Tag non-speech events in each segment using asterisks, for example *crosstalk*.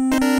Thank you.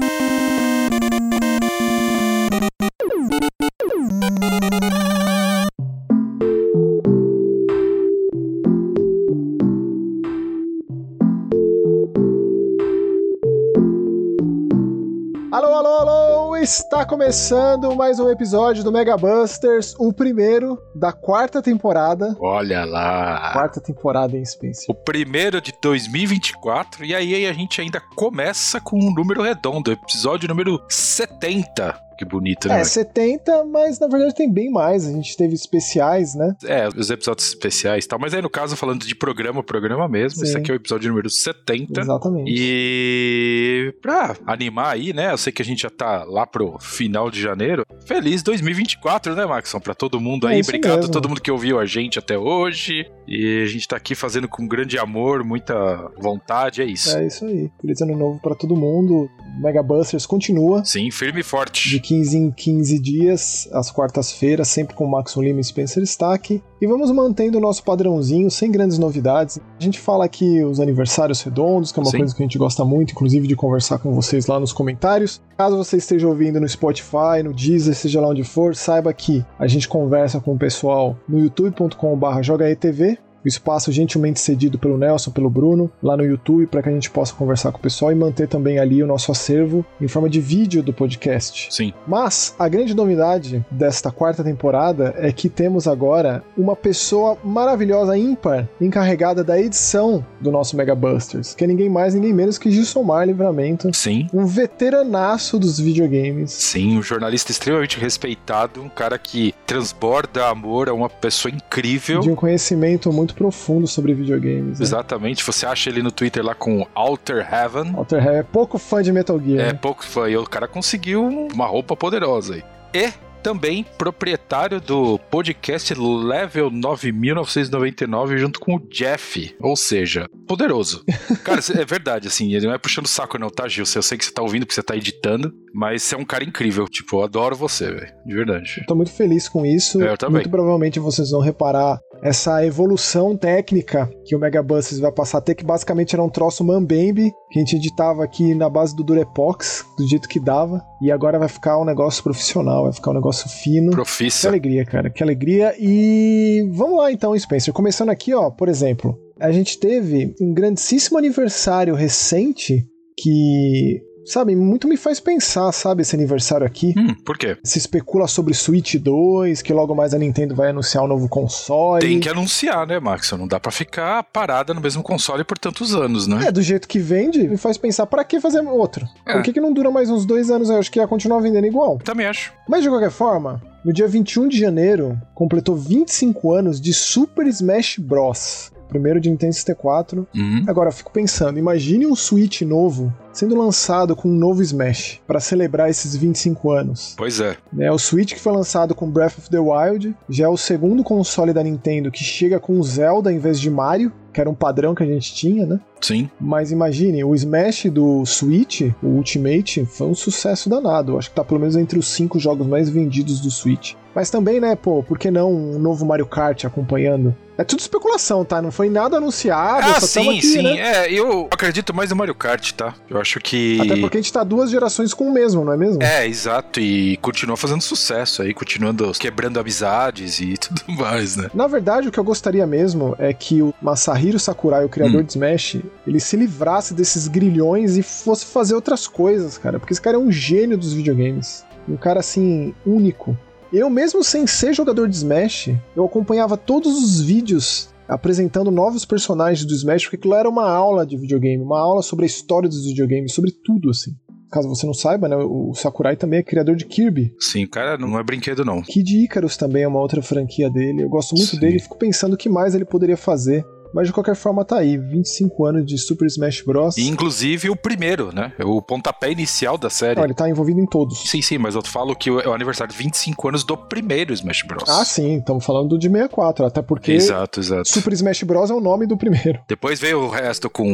Está começando mais um episódio do Mega Busters, o primeiro da quarta temporada. Olha lá. Quarta temporada em Spencer. O primeiro de 2024, e aí a gente ainda começa com um número redondo, episódio número 70. Que bonito, né? É, 70, mas na verdade tem bem mais. A gente teve especiais, né? É, os episódios especiais e tal. Mas aí, no caso, falando de programa, programa mesmo. Sim. Esse aqui é o episódio número 70. Exatamente. E pra animar aí, né? Eu sei que a gente já tá lá pro final de janeiro. Feliz 2024, né, Maxon? Pra todo mundo É aí. Obrigado mesmo. a todo mundo que ouviu a gente até hoje. E a gente tá aqui fazendo com grande amor, muita vontade. É isso. É isso aí. Feliz ano novo pra todo mundo. Mega Busters continua. Sim, firme e forte. De 15 em 15 dias, às quartas-feiras, sempre com Maxon Lima e Spencer Stack. E vamos mantendo o nosso padrãozinho, sem grandes novidades. A gente fala aqui os aniversários redondos, que é uma Sim. coisa que a gente gosta muito, inclusive de conversar com vocês lá nos comentários. Caso você esteja ouvindo no Spotify, no Deezer, seja lá onde for, saiba que a gente conversa com o pessoal no youtube.com.br jogaetv. O espaço gentilmente cedido pelo Nelson, pelo Bruno, lá no YouTube, para que a gente possa conversar com o pessoal e manter também ali o nosso acervo em forma de vídeo do podcast. Sim. Mas a grande novidade desta quarta temporada é que temos agora uma pessoa maravilhosa, ímpar, encarregada da edição do nosso Mega Busters, que é ninguém mais, ninguém menos que Gilsomar Livramento, Sim. um veteranaço dos videogames. Sim, um jornalista extremamente respeitado, um cara que transborda amor, é uma pessoa incrível. De um conhecimento muito profundo sobre videogames. Né? Exatamente, você acha ele no Twitter lá com Alter Heaven. Walter Heavy é pouco fã de Metal Gear. É né? pouco fã, e o cara conseguiu uma roupa poderosa aí. E também proprietário do podcast Level 9999 junto com o Jeff, ou seja, poderoso. *laughs* Cara, é verdade, assim, ele não é puxando saco não, tá, Gil? Eu sei que você tá ouvindo, porque você tá editando, mas você é um cara incrível, tipo, eu adoro você, velho, de verdade. Tô muito feliz com isso. É, eu também. Muito provavelmente vocês vão reparar essa evolução técnica que o Mega Busters vai passar a ter, que basicamente era um troço Mambembe, que a gente editava aqui na base do Durepox, do jeito que dava, e agora vai ficar um negócio profissional, vai ficar um negócio fino. Que Profissa. alegria, cara, que alegria. E vamos lá então, Spencer. Começando aqui, ó, por exemplo, a gente teve um grandíssimo aniversário recente que, sabe, muito me faz pensar, sabe, esse aniversário aqui. Hum, por quê? Se especula sobre Switch 2, que logo mais a Nintendo vai anunciar um novo console. Tem que anunciar, né, Max? Não dá pra ficar parada no mesmo console por tantos anos, né? É, do jeito que vende, me faz pensar, pra que fazer outro? É. Por que, que não dura mais uns dois anos? Eu acho que ia continuar vendendo igual. Também acho. Mas de qualquer forma, no dia 21 de janeiro, completou 25 anos de Super Smash Bros. Primeiro de Nintendo 64. Hum. Agora eu fico pensando, imagine um Switch novo sendo lançado com um novo Smash para celebrar esses 25 anos. Pois é. né? O Switch que foi lançado com Breath of the Wild já é o segundo console da Nintendo que chega com Zelda em vez de Mario, que era um padrão que a gente tinha, né? Sim. Mas imagine, o Smash do Switch, o Ultimate, foi um sucesso danado. Acho que tá pelo menos entre os cinco jogos mais vendidos do Switch. Mas também, né, pô, por que não um novo Mario Kart acompanhando? É tudo especulação, tá? Não foi nada anunciado, Ah, sim, aqui, sim. né? É, eu acredito mais no Mario Kart, tá? Eu acho que. Até porque a gente tá duas gerações com o mesmo, não é mesmo? É, exato. E continua fazendo sucesso aí, continuando quebrando amizades e *laughs* tudo mais, né? Na verdade, o que eu gostaria mesmo é que o Masahiro Sakurai, o criador Hum. de Smash, ele se livrasse desses grilhões e fosse fazer outras coisas, cara. Porque esse cara é um gênio dos videogames. Um cara, assim, único. Eu, mesmo sem ser jogador de Smash, eu acompanhava todos os vídeos apresentando novos personagens do Smash, porque aquilo era uma aula de videogame, uma aula sobre a história dos videogames, sobre tudo, assim. Caso você não saiba, né, o Sakurai também é criador de Kirby. Sim, cara, não é brinquedo, não. Kid Icarus também é uma outra franquia dele. Eu gosto muito Sim. dele e fico pensando o que mais ele poderia fazer. Mas de qualquer forma tá aí, 25 anos de Super Smash Bros. E, inclusive o primeiro, né? O pontapé inicial da série. Não, ele tá envolvido em todos. Sim, sim, mas eu falo que é o aniversário de 25 anos do primeiro Smash Bros. Ah, sim, estamos falando do de 64, até porque Exato, exato. Super Smash Bros é o nome do primeiro. Depois veio o resto com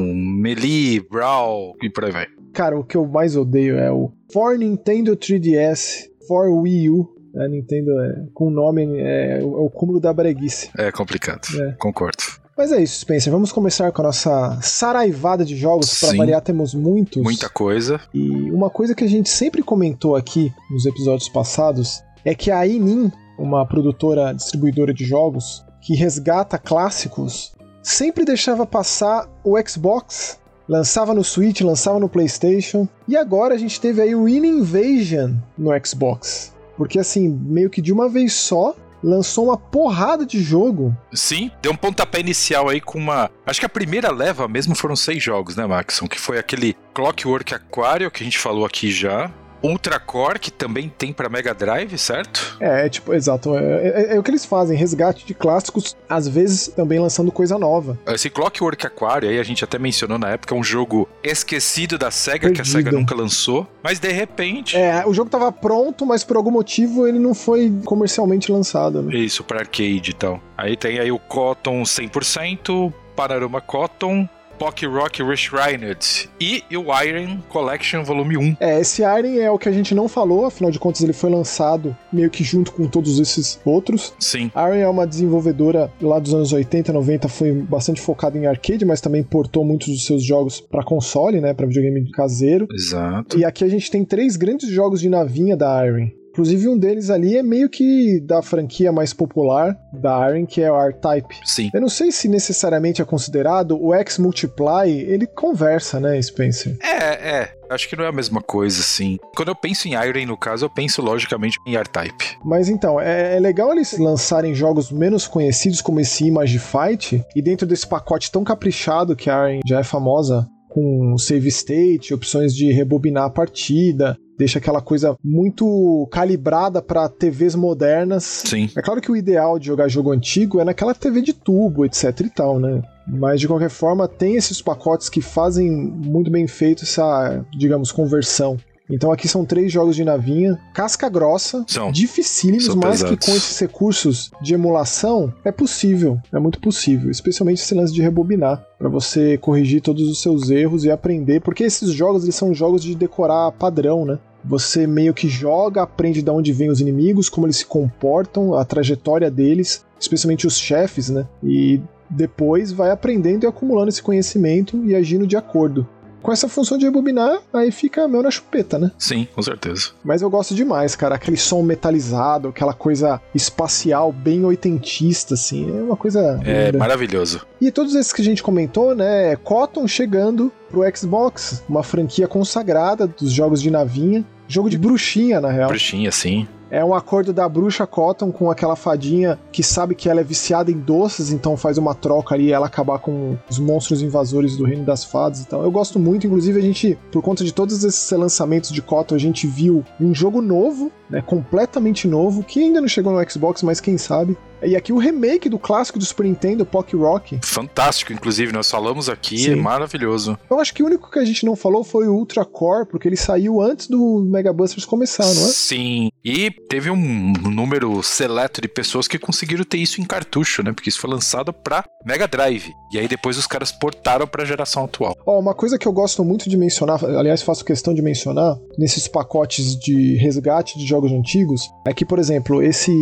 Melee, Brawl e por aí vai. Cara, o que eu mais odeio é o For Nintendo 3DS, For Wii U. A Nintendo é, com o nome é, o- é o cúmulo da breguice. É complicado. É. Concordo. Mas é isso, Spencer. Vamos começar com a nossa saraivada de jogos. Para variar, temos muitos. Muita coisa. E uma coisa que a gente sempre comentou aqui nos episódios passados é que a Inin, uma produtora distribuidora de jogos que resgata clássicos, sempre deixava passar o Xbox. Lançava no Switch, lançava no PlayStation. E agora a gente teve aí o In Invasion no Xbox. Porque assim, meio que de uma vez só, lançou uma porrada de jogo. Sim, deu um pontapé inicial aí com uma. Acho que a primeira leva mesmo foram seis jogos, né, Maxon? Que foi aquele Clockwork Aquario que a gente falou aqui já. Ultra Core, que também tem para Mega Drive, certo? É, tipo, exato. É, é, é, o que eles fazem, resgate de clássicos, às vezes também lançando coisa nova. Esse Clockwork Aquario aí a gente até mencionou na época, é um jogo esquecido da SEGA, Perdido. que a SEGA nunca lançou, mas de repente... É, o jogo tava pronto, mas por algum motivo ele não foi comercialmente lançado. Né? Isso, para arcade e tal. Aí tem aí o Cotton 100%, Panorama Cotton, Pock Rock Reshrined e o Iron Collection Volume 1. É, esse Iron é o que a gente não falou, afinal de contas ele foi lançado meio que junto com todos esses outros. Sim. Iron é uma desenvolvedora lá dos anos 80, 90, foi bastante focada em arcade, mas também portou muitos dos seus jogos para console, né, para videogame caseiro. Exato. E aqui a gente tem três grandes jogos de navinha da Iron. Inclusive, um deles ali é meio que da franquia mais popular da Iron, que é o R-Type. Sim. Eu não sei se necessariamente é considerado o X-Multiply, ele conversa, né, Spencer? É, é. Acho que não é a mesma coisa, assim. Quando eu penso em Iron, no caso, eu penso logicamente em R-Type. Mas então, é, é, legal eles lançarem jogos menos conhecidos como esse Image Fight, e dentro desse pacote tão caprichado que a Iron já é famosa, com save state, opções de rebobinar a partida, deixa aquela coisa muito calibrada para TVs modernas. Sim. É claro que o ideal de jogar jogo antigo é naquela TV de tubo, etc e tal, né? Mas de qualquer forma, tem esses pacotes que fazem muito bem feito essa, digamos, conversão. Então aqui são três jogos de navinha, casca grossa, são. dificílimos, são mas pesados. que com esses recursos de emulação é possível, é muito possível, especialmente esse lance de rebobinar para você corrigir todos os seus erros e aprender, porque esses jogos eles são jogos de decorar padrão, né? Você meio que joga, aprende de onde vêm os inimigos, como eles se comportam, a trajetória deles, especialmente os chefes, né? E depois vai aprendendo e acumulando esse conhecimento e agindo de acordo com essa função de rebobinar, aí fica mel na chupeta, né? Sim, com certeza. Mas eu gosto demais, cara. Aquele som metalizado, aquela coisa espacial, bem oitentista, assim. É uma coisa. É linda. maravilhoso. E todos esses que a gente comentou, né? Cotton chegando pro Xbox, uma franquia consagrada dos jogos de navinha. Jogo de bruxinha, na real. Bruxinha, sim. É um acordo da bruxa Cotton com aquela fadinha que sabe que ela é viciada em doces, então faz uma troca ali e ela acabar com os monstros invasores do reino das fadas e tal. Eu gosto muito, inclusive a gente, por conta de todos esses lançamentos de Cotton, a gente viu um jogo novo, né, completamente novo, que ainda não chegou no Xbox, mas quem sabe. E aqui o remake do clássico do Super Nintendo, Pock Rock. Fantástico, inclusive, nós falamos aqui, Sim. é maravilhoso. Eu acho que o único que a gente não falou foi o Ultra Core, porque ele saiu antes do Mega Busters começar, não é? Sim, e teve um número seleto de pessoas que conseguiram ter isso em cartucho, né? Porque isso foi lançado para Mega Drive. E aí depois os caras portaram para a geração atual. Ó, oh, uma coisa que eu gosto muito de mencionar, aliás, faço questão de mencionar nesses pacotes de resgate de jogos antigos, é que, por exemplo, esse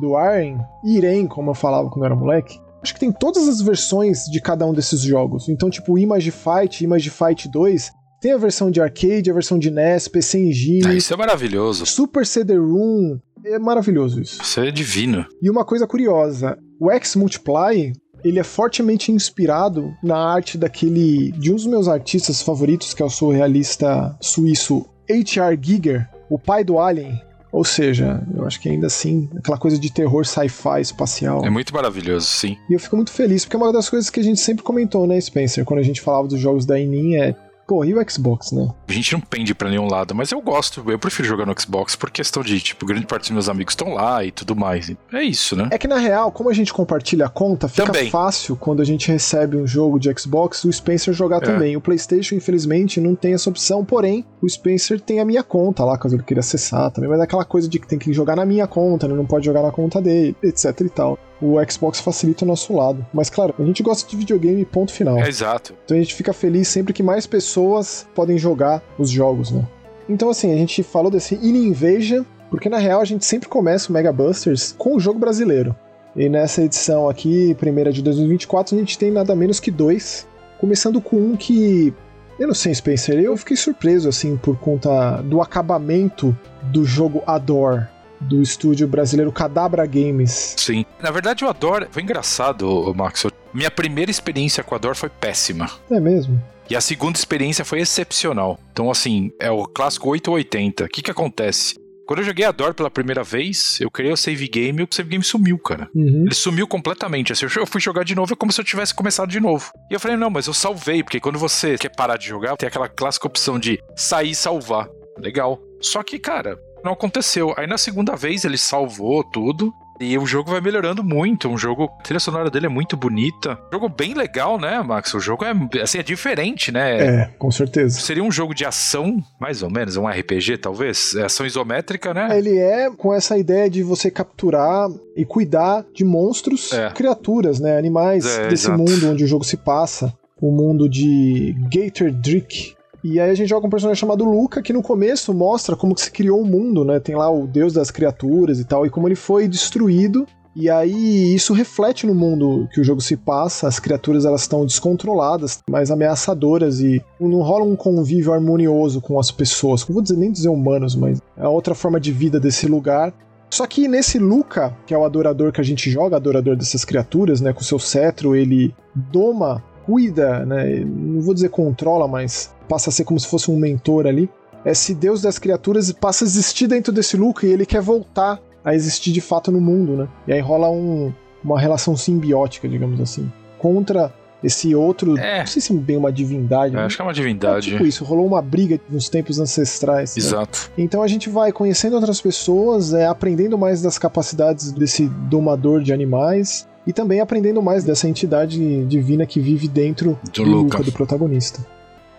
do Iron, Irem, como eu falava quando eu era moleque, acho que tem todas as versões de cada um desses jogos. Então, tipo, Image Fight, Image Fight 2, tem a versão de arcade, a versão de NES, PC Engine. Ah, isso é maravilhoso. Super CD-ROM. É maravilhoso isso. Isso é divino. E uma coisa curiosa, o X-Multiply, ele é fortemente inspirado na arte daquele de um dos meus artistas favoritos, que é o surrealista suíço H.R. Giger, o pai do Alien. Ou seja, eu acho que ainda assim, aquela coisa de terror sci-fi espacial. É muito maravilhoso, sim. E eu fico muito feliz, porque é uma das coisas que a gente sempre comentou, né, Spencer, quando a gente falava dos jogos da Enin, é Pô, e o Xbox, né? A gente não pende para nenhum lado, mas eu gosto, eu prefiro jogar no Xbox por questão de, tipo, grande parte dos meus amigos estão lá e tudo mais. É isso, né? É que na real, como a gente compartilha a conta, fica também. fácil quando a gente recebe um jogo de Xbox, o Spencer jogar é. também. O PlayStation, infelizmente, não tem essa opção, porém, o Spencer tem a minha conta lá, caso ele queira acessar também, mas é aquela coisa de que tem que jogar na minha conta, né? não pode jogar na conta dele, etc e tal o Xbox facilita o nosso lado. Mas claro, a gente gosta de videogame, ponto final. É exato. Então a gente fica feliz sempre que mais pessoas podem jogar os jogos, né? Então assim, a gente falou desse In Invasion, porque na real a gente sempre começa o Mega Busters com o jogo brasileiro. E nessa edição aqui, primeira de 2024, a gente tem nada menos que dois. Começando com um que. Eu não sei, Spencer, eu fiquei surpreso assim por conta do acabamento do jogo Adore do estúdio brasileiro Cadabra Games. Sim. Na verdade, o Adore foi engraçado, Max. Minha primeira experiência com a Adore foi péssima. É mesmo? E a segunda experiência foi excepcional. Então, assim, é o clássico 880. O que que acontece? Quando eu joguei a Door pela primeira vez, eu criei o save game e o save game sumiu, cara. Uhum. Ele sumiu completamente. Assim, eu fui jogar de novo, é como se eu tivesse começado de novo. E eu falei, não, mas eu salvei, porque quando você quer parar de jogar, tem aquela clássica opção de sair e salvar. Legal. Só que, cara, não aconteceu. Aí na segunda vez ele salvou tudo. E o jogo vai melhorando muito. Um jogo, a trilha sonora dele é muito bonita. Um jogo bem legal, né, Max? O jogo é, assim, é diferente, né? É, com certeza. Seria um jogo de ação, mais ou menos, um RPG, talvez? É ação isométrica, né? Ele é com essa ideia de você capturar e cuidar de monstros, É. criaturas, né? Animais É, desse exato. mundo onde o jogo se passa. O mundo de Gator Drick. E aí a gente joga um personagem chamado Luca, que no começo mostra como que se criou o mundo, né? Tem lá o deus das criaturas e tal, e como ele foi destruído. E aí isso reflete no mundo que o jogo se passa, as criaturas elas estão descontroladas, mais ameaçadoras e não rola um convívio harmonioso com as pessoas. Não vou dizer nem dizer humanos, mas é outra forma de vida desse lugar. Só que nesse Luca, que é o adorador que a gente joga, adorador dessas criaturas, né, com seu cetro, ele doma, cuida, né, não vou dizer controla, mas passa a ser como se fosse um mentor ali. Esse deus das criaturas passa a existir dentro desse Luca e ele quer voltar a existir de fato no mundo, né? E aí rola um- uma relação simbiótica, digamos assim, contra esse outro, É. não sei se bem uma divindade, né? acho que é uma É divindade. tipo isso, rolou uma briga nos tempos ancestrais. né? Exato. Então a gente vai conhecendo outras pessoas, é, aprendendo mais das capacidades desse domador de animais e também aprendendo mais dessa entidade divina que vive dentro Do do Luca. Luca, do protagonista.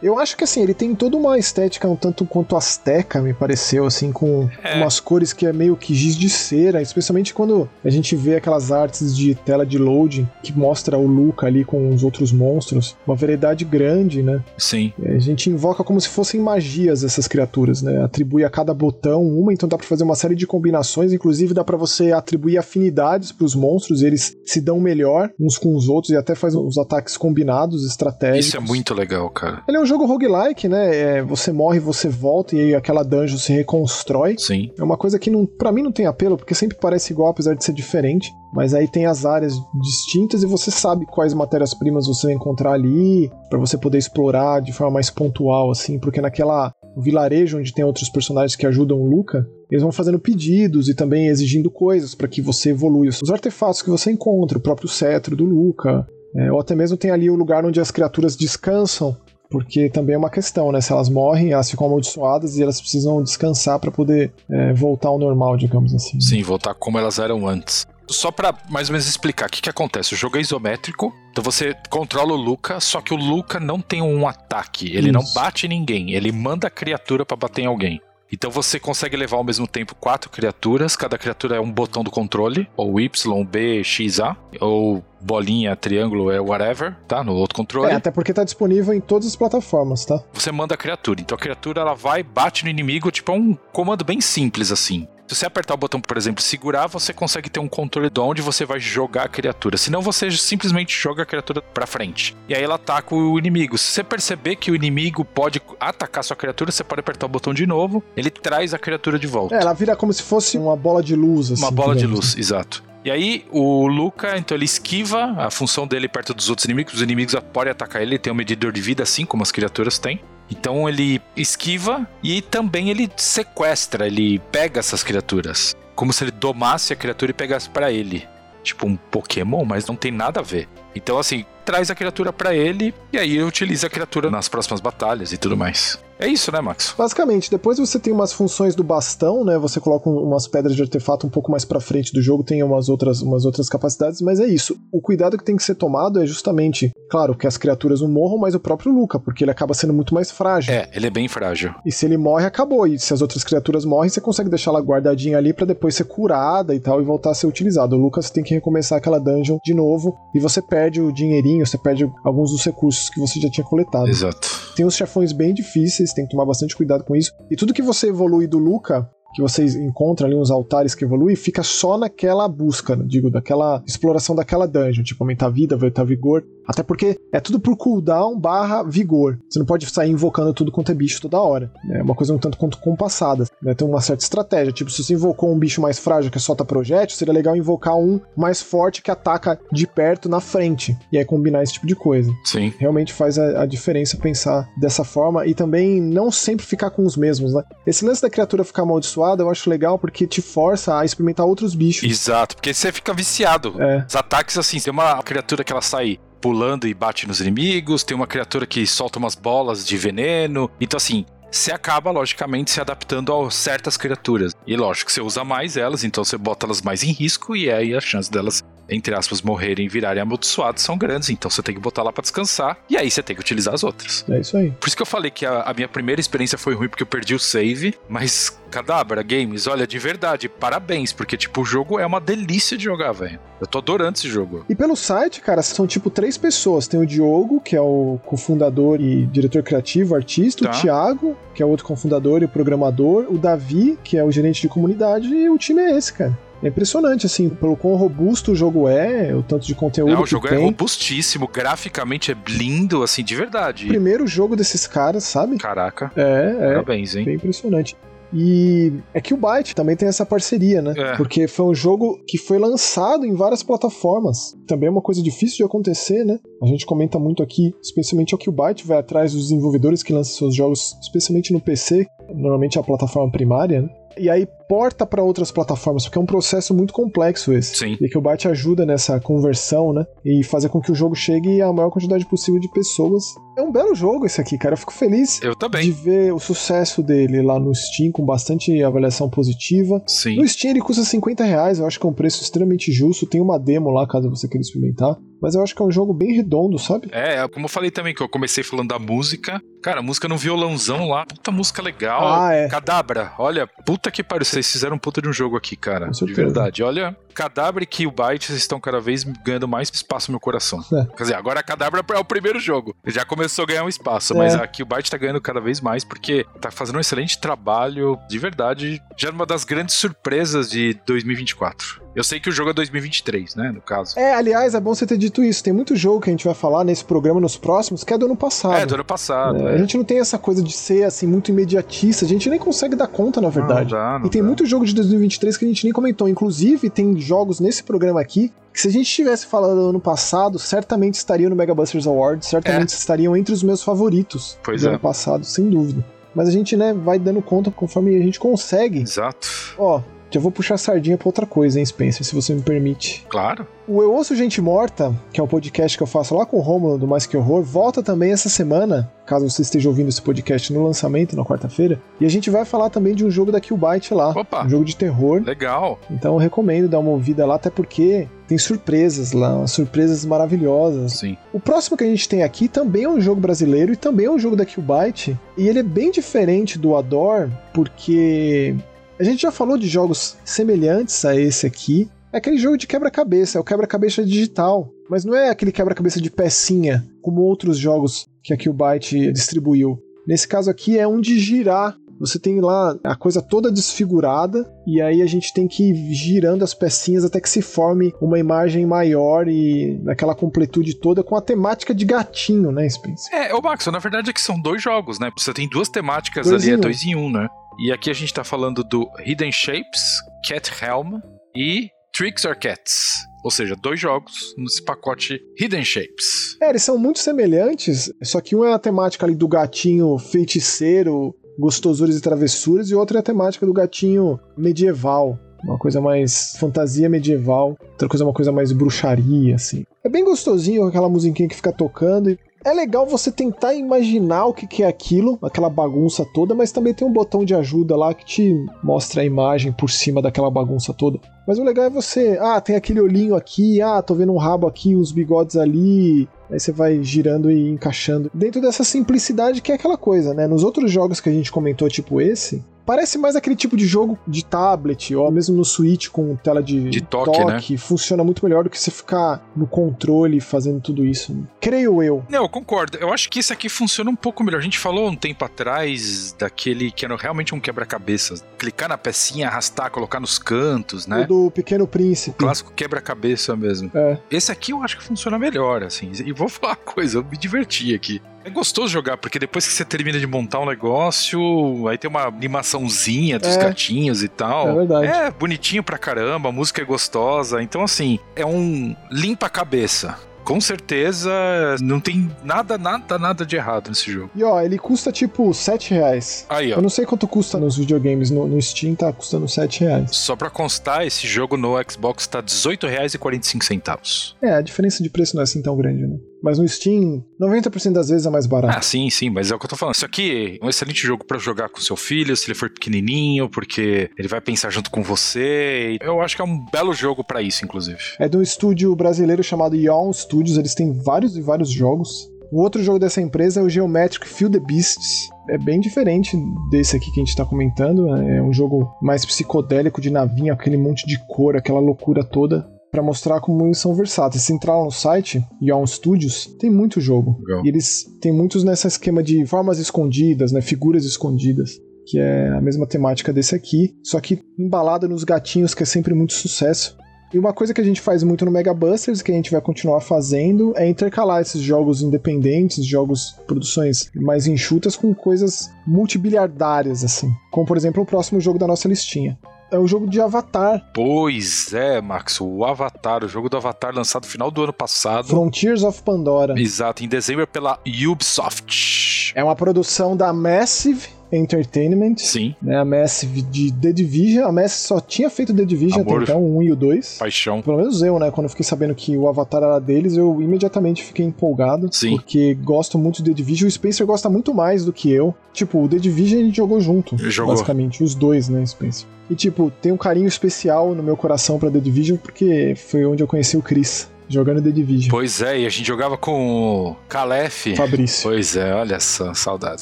Eu acho que assim, ele tem toda uma estética um tanto quanto asteca, me pareceu, assim, com É. umas cores que é meio que giz de cera, especialmente quando a gente vê aquelas artes de tela de loading que mostra o Luca ali com os outros monstros. Uma variedade grande, né? Sim. A gente invoca como se fossem magias essas criaturas, né? Atribui a cada botão uma, então dá pra fazer uma série de combinações, inclusive dá pra você atribuir afinidades pros monstros, eles se dão melhor uns com os outros e até faz os ataques combinados, estratégicos. Isso é muito legal, cara. Ele é um jogo roguelike, né? É, você morre, você volta e aí aquela dungeon se reconstrói. Sim. É uma coisa que não, para mim não tem apelo, porque sempre parece igual, apesar de ser diferente. Mas aí tem as áreas distintas e você sabe quais matérias-primas você vai encontrar ali, pra você poder explorar de forma mais pontual, assim, porque naquela vilarejo onde tem outros personagens que ajudam o Luca, eles vão fazendo pedidos e também exigindo coisas pra que você evolua. Os artefatos que você encontra, o próprio cetro do Luca, é, ou até mesmo tem ali o lugar onde as criaturas descansam porque também é uma questão, né? Se elas morrem, elas ficam amaldiçoadas e elas precisam descansar para poder é, voltar ao normal, digamos assim. Sim, voltar como elas eram antes. Só pra mais ou menos explicar o que, que acontece. O jogo é isométrico, então você controla o Luca, só que o Luca não tem um ataque. Ele não Isso. bate em ninguém, ele manda a criatura pra bater em alguém. Então você consegue levar ao mesmo tempo quatro criaturas, cada criatura é um botão do controle, ou Y, B, X, A, ou bolinha, triângulo, é whatever, tá? No outro controle. É, até porque tá disponível em todas as plataformas, tá? você manda a criatura. Então a criatura ela vai, bate no inimigo, tipo é um comando bem simples assim. Se você apertar o botão, por exemplo, segurar, você consegue ter um controle de onde você vai jogar a criatura. Senão você simplesmente joga a criatura pra frente. E aí ela ataca o inimigo. Se você perceber que o inimigo pode atacar sua criatura, você pode apertar o botão de novo. Ele traz a criatura de volta. É, ela vira como se fosse uma bola de luz, assim. Uma bola de digamos, luz, exato. E aí, o Luca, então ele esquiva a função dele perto dos outros inimigos. Os inimigos podem atacar ele, ele tem um medidor de vida, assim como as criaturas têm. Então ele esquiva e também ele sequestra, ele pega essas criaturas. Como se ele domasse a criatura e pegasse pra ele. Tipo um Pokémon, mas não tem nada a ver. Então, assim, traz a criatura pra ele e aí utiliza a criatura nas próximas batalhas e tudo mais. É isso, né, Max? Basicamente, depois você tem umas funções do bastão, né? Você coloca um- umas pedras de artefato um pouco mais pra frente do jogo, tem umas outras, umas outras capacidades, mas é isso. O cuidado que tem que ser tomado é justamente, claro, que as criaturas não morram, mas o próprio Luca, porque ele acaba sendo muito mais frágil. É, ele é bem frágil. E se ele morre, acabou. E se as outras criaturas morrem, você consegue deixar ela guardadinha ali pra depois ser curada e tal e voltar a ser utilizado. O Lucas tem que recomeçar aquela dungeon de novo e você perde o dinheirinho, você perde alguns dos recursos que você já tinha coletado. Exato. Tem uns chefões bem difíceis, tem que tomar bastante cuidado com isso. E tudo que você evolui do Luca, que vocês encontram ali uns altares que evoluem, fica só naquela busca, digo, daquela exploração daquela dungeon, tipo aumentar vida, aumentar vigor. Até porque é tudo por cooldown barra vigor. Você não pode sair invocando tudo quanto é bicho toda hora. É uma coisa um tanto quanto compassada. Né? Tem uma certa estratégia. Tipo, se você invocou um bicho mais frágil que solta projétil, seria legal invocar um mais forte que ataca de perto na frente. E aí combinar esse tipo de coisa. Sim. Realmente faz a, a diferença pensar dessa forma e também não sempre ficar com os mesmos, né? Esse lance da criatura ficar amaldiçoada eu acho legal porque te força a experimentar outros bichos. Exato, porque você fica viciado. É. Os ataques, assim, tem uma criatura que ela sai pulando e bate nos inimigos, tem uma criatura que solta umas bolas de veneno. Então, assim, você acaba, logicamente, se adaptando a certas criaturas. E lógico, você usa mais elas, então você bota elas mais em risco, e aí a chance delas, entre aspas, morrerem e virarem amaldiçoadas são grandes, então você tem que botar lá pra descansar, e aí você tem que utilizar as outras. É isso aí. Por isso que eu falei que a, a minha primeira experiência foi ruim porque eu perdi o save, mas Cadabra Games, olha, de verdade, parabéns, porque tipo, o jogo é uma delícia de jogar, velho. Eu tô adorando esse jogo. E pelo site, cara, são tipo três pessoas. Tem o Diogo, que é o cofundador e diretor criativo, artista, Tá. o Thiago, que é o outro cofundador e programador, o Davi, que é o gerente de comunidade, e o time é esse, cara. É impressionante, assim, pelo quão robusto o jogo é, o tanto de conteúdo Não, o que jogo é tem. robustíssimo, graficamente é lindo, assim, de verdade. Primeiro jogo desses caras, sabe? Caraca, É, é. parabéns, hein? Bem impressionante. E é que o Byte também tem essa parceria, né? É. Porque foi um jogo que foi lançado em várias plataformas. Também é uma coisa difícil de acontecer, né? A gente comenta muito aqui, especialmente o que o Byte vai atrás dos desenvolvedores que lançam seus jogos, especialmente no PC, normalmente é a plataforma primária, né? E aí porta para outras plataformas, porque é um processo muito complexo esse. Sim. E que o Byte ajuda nessa conversão, né? E fazer com que o jogo chegue à maior quantidade possível de pessoas. É um belo jogo esse aqui, cara. Eu fico feliz Eu de também. ver o sucesso dele lá no Steam, com bastante avaliação positiva. Sim. No Steam ele custa 50 reais, eu acho que é um preço extremamente justo. Tem uma demo lá, caso você queira experimentar. Mas eu acho que é um jogo bem redondo, sabe? É, como eu falei também, que eu comecei falando da música. Cara, a música no violãozão lá, puta música legal. Ah, é. Cadabra, olha, puta que pariu, vocês fizeram um puta de um jogo aqui, cara. De verdade. Olha, Cadabra e Killbyte estão cada vez ganhando mais espaço no meu coração. É. Quer dizer, agora a Cadabra é o primeiro jogo. Já começou a ganhar um espaço, mas É. a Killbyte tá ganhando cada vez mais porque tá fazendo um excelente trabalho, de verdade. Já uma das grandes surpresas de 2024. Eu sei que o jogo é 2023, né, no caso. É, aliás, é bom você ter dito isso. Tem muito jogo que a gente vai falar nesse programa nos próximos que é do ano passado. É, do ano passado. É, é. A gente não tem essa coisa de ser assim muito imediatista, a gente nem consegue dar conta, na verdade. Não dá, não e tem dá. muito jogo de 2023 que a gente nem comentou. Inclusive, tem jogos nesse programa aqui que se a gente tivesse falado no ano passado, certamente estariam no Mega Busters Awards, certamente estariam entre os meus favoritos Pois do é. ano passado, sem dúvida. Mas a gente, né, vai dando conta conforme a gente consegue. Exato. Ó, já vou puxar a sardinha pra outra coisa, hein, Spencer, se você me permite. Claro. O Eu Ouço Gente Morta, que é um podcast que eu faço lá com o Romulo do Mais Que Horror, volta também essa semana, caso você esteja ouvindo esse podcast no lançamento, na quarta-feira. E a gente vai falar também de um jogo da Killbyte lá. Opa. Um jogo de terror. Legal. Então eu recomendo dar uma ouvida lá, até porque tem surpresas lá, surpresas maravilhosas. Sim. O próximo que a gente tem aqui também é um jogo brasileiro e também é um jogo da Killbyte. E ele é bem diferente do Ador, porque a gente já falou de jogos semelhantes a esse aqui. É aquele jogo de quebra-cabeça, é o quebra-cabeça digital. Mas não é aquele quebra-cabeça de pecinha, como outros jogos que a Killbyte distribuiu. Nesse caso aqui é um de girar. Você tem lá a coisa toda desfigurada, e aí a gente tem que ir girando as pecinhas até que se forme uma imagem maior e naquela completude toda com a temática de gatinho, né, Spencer? É, ô Max, na verdade é que são dois jogos, né? Você tem duas temáticas Dois ali, é um. dois em um, né? E aqui a gente tá falando do Hidden Shapes, Cat Helm e Tricks or Cats. Ou seja, dois jogos nesse pacote Hidden Shapes. É, eles são muito semelhantes, só que um é a temática ali do gatinho feiticeiro, gostosures e travessuras, e outro é a temática do gatinho medieval. Uma coisa mais fantasia medieval, outra coisa uma coisa mais bruxaria, assim. É bem gostosinho aquela musiquinha que fica tocando. e É legal você tentar imaginar o que é aquilo, aquela bagunça toda, mas também tem um botão de ajuda lá que te mostra a imagem por cima daquela bagunça toda. Mas o legal é você, ah, tem aquele olhinho aqui, ah, tô vendo um rabo aqui, uns bigodes ali. Aí você vai girando e encaixando. Dentro dessa simplicidade que é aquela coisa, né? Nos outros jogos que a gente comentou, tipo esse, Parece mais aquele tipo de jogo de tablet, ou mesmo no Switch com tela de, De toque, né? Funciona muito melhor do que você ficar no controle fazendo tudo isso. Creio eu. Não, eu concordo. Eu acho que esse aqui funciona um pouco melhor. A gente falou um tempo atrás daquele que era realmente um quebra-cabeças. Clicar na pecinha, arrastar, colocar nos cantos, O né? do Pequeno Príncipe. Clássico quebra-cabeça mesmo. É. Esse aqui eu acho que funciona melhor, assim. E vou *laughs* falar uma coisa, eu me diverti aqui. É gostoso jogar, porque depois que você termina de montar um negócio, aí tem uma animaçãozinha dos É. gatinhos e tal. É verdade. É bonitinho pra caramba, a música é gostosa. Então, assim, é um limpa-cabeça. Com certeza, não tem nada, nada, nada de errado nesse jogo. E ó, ele custa tipo 7 reais. Aí, ó. Eu não sei quanto custa nos videogames, no, no Steam tá custando 7 reais. Só pra constar, esse jogo no Xbox tá R$18,45. É, a diferença de preço não é assim tão grande, né? Mas no Steam, 90% das vezes é mais barato. Ah, sim, sim, mas é o que eu tô falando. Isso aqui é um excelente jogo pra jogar com seu filho, se ele for pequenininho, porque ele vai pensar junto com você. Eu acho que é um belo jogo pra isso, inclusive. É de um estúdio brasileiro chamado Yawn Studios, eles têm vários e vários jogos. O outro jogo dessa empresa é o Geometric Fill the Beasts. É bem diferente desse aqui que a gente tá comentando. É um jogo mais psicodélico de navinha, aquele monte de cor, aquela loucura toda. Pra mostrar como eles são versáteis. Se entrar lá no site, Yawn Studios, tem muito jogo. Legal. E eles têm muitos nessa esquema de formas escondidas, né? Figuras escondidas. Que é a mesma temática desse aqui, só que embalada nos gatinhos, que é sempre muito sucesso. E uma coisa que a gente faz muito no Mega Busters, que a gente vai continuar fazendo, é intercalar esses jogos independentes, jogos, produções mais enxutas, com coisas multibiliardárias, assim. Como, por exemplo, o próximo jogo da nossa listinha. É o jogo de Avatar, Pois é, Max, o Avatar, o jogo do Avatar lançado no final do ano passado. Frontiers of Pandora. Exato, em dezembro pela Ubisoft. É uma produção da Massive Entertainment. Sim, Né, a Massive de The Division. A Massive só tinha feito The Division Amor. até então, o 1 e o 2. paixão. Pelo menos eu, né? Quando eu fiquei sabendo que o Avatar era deles, eu imediatamente fiquei empolgado. Sim. Porque gosto muito de The Division. O Spencer gosta muito mais do que eu. Tipo, o The Division a gente jogou junto. Jogou. Basicamente, os dois, né, Spencer? E, tipo, tem um carinho especial no meu coração pra The Division, porque foi onde eu conheci o Chris, jogando The Division. Pois é, e a gente jogava com o Calef. Fabrício. Pois é, olha só, saudades.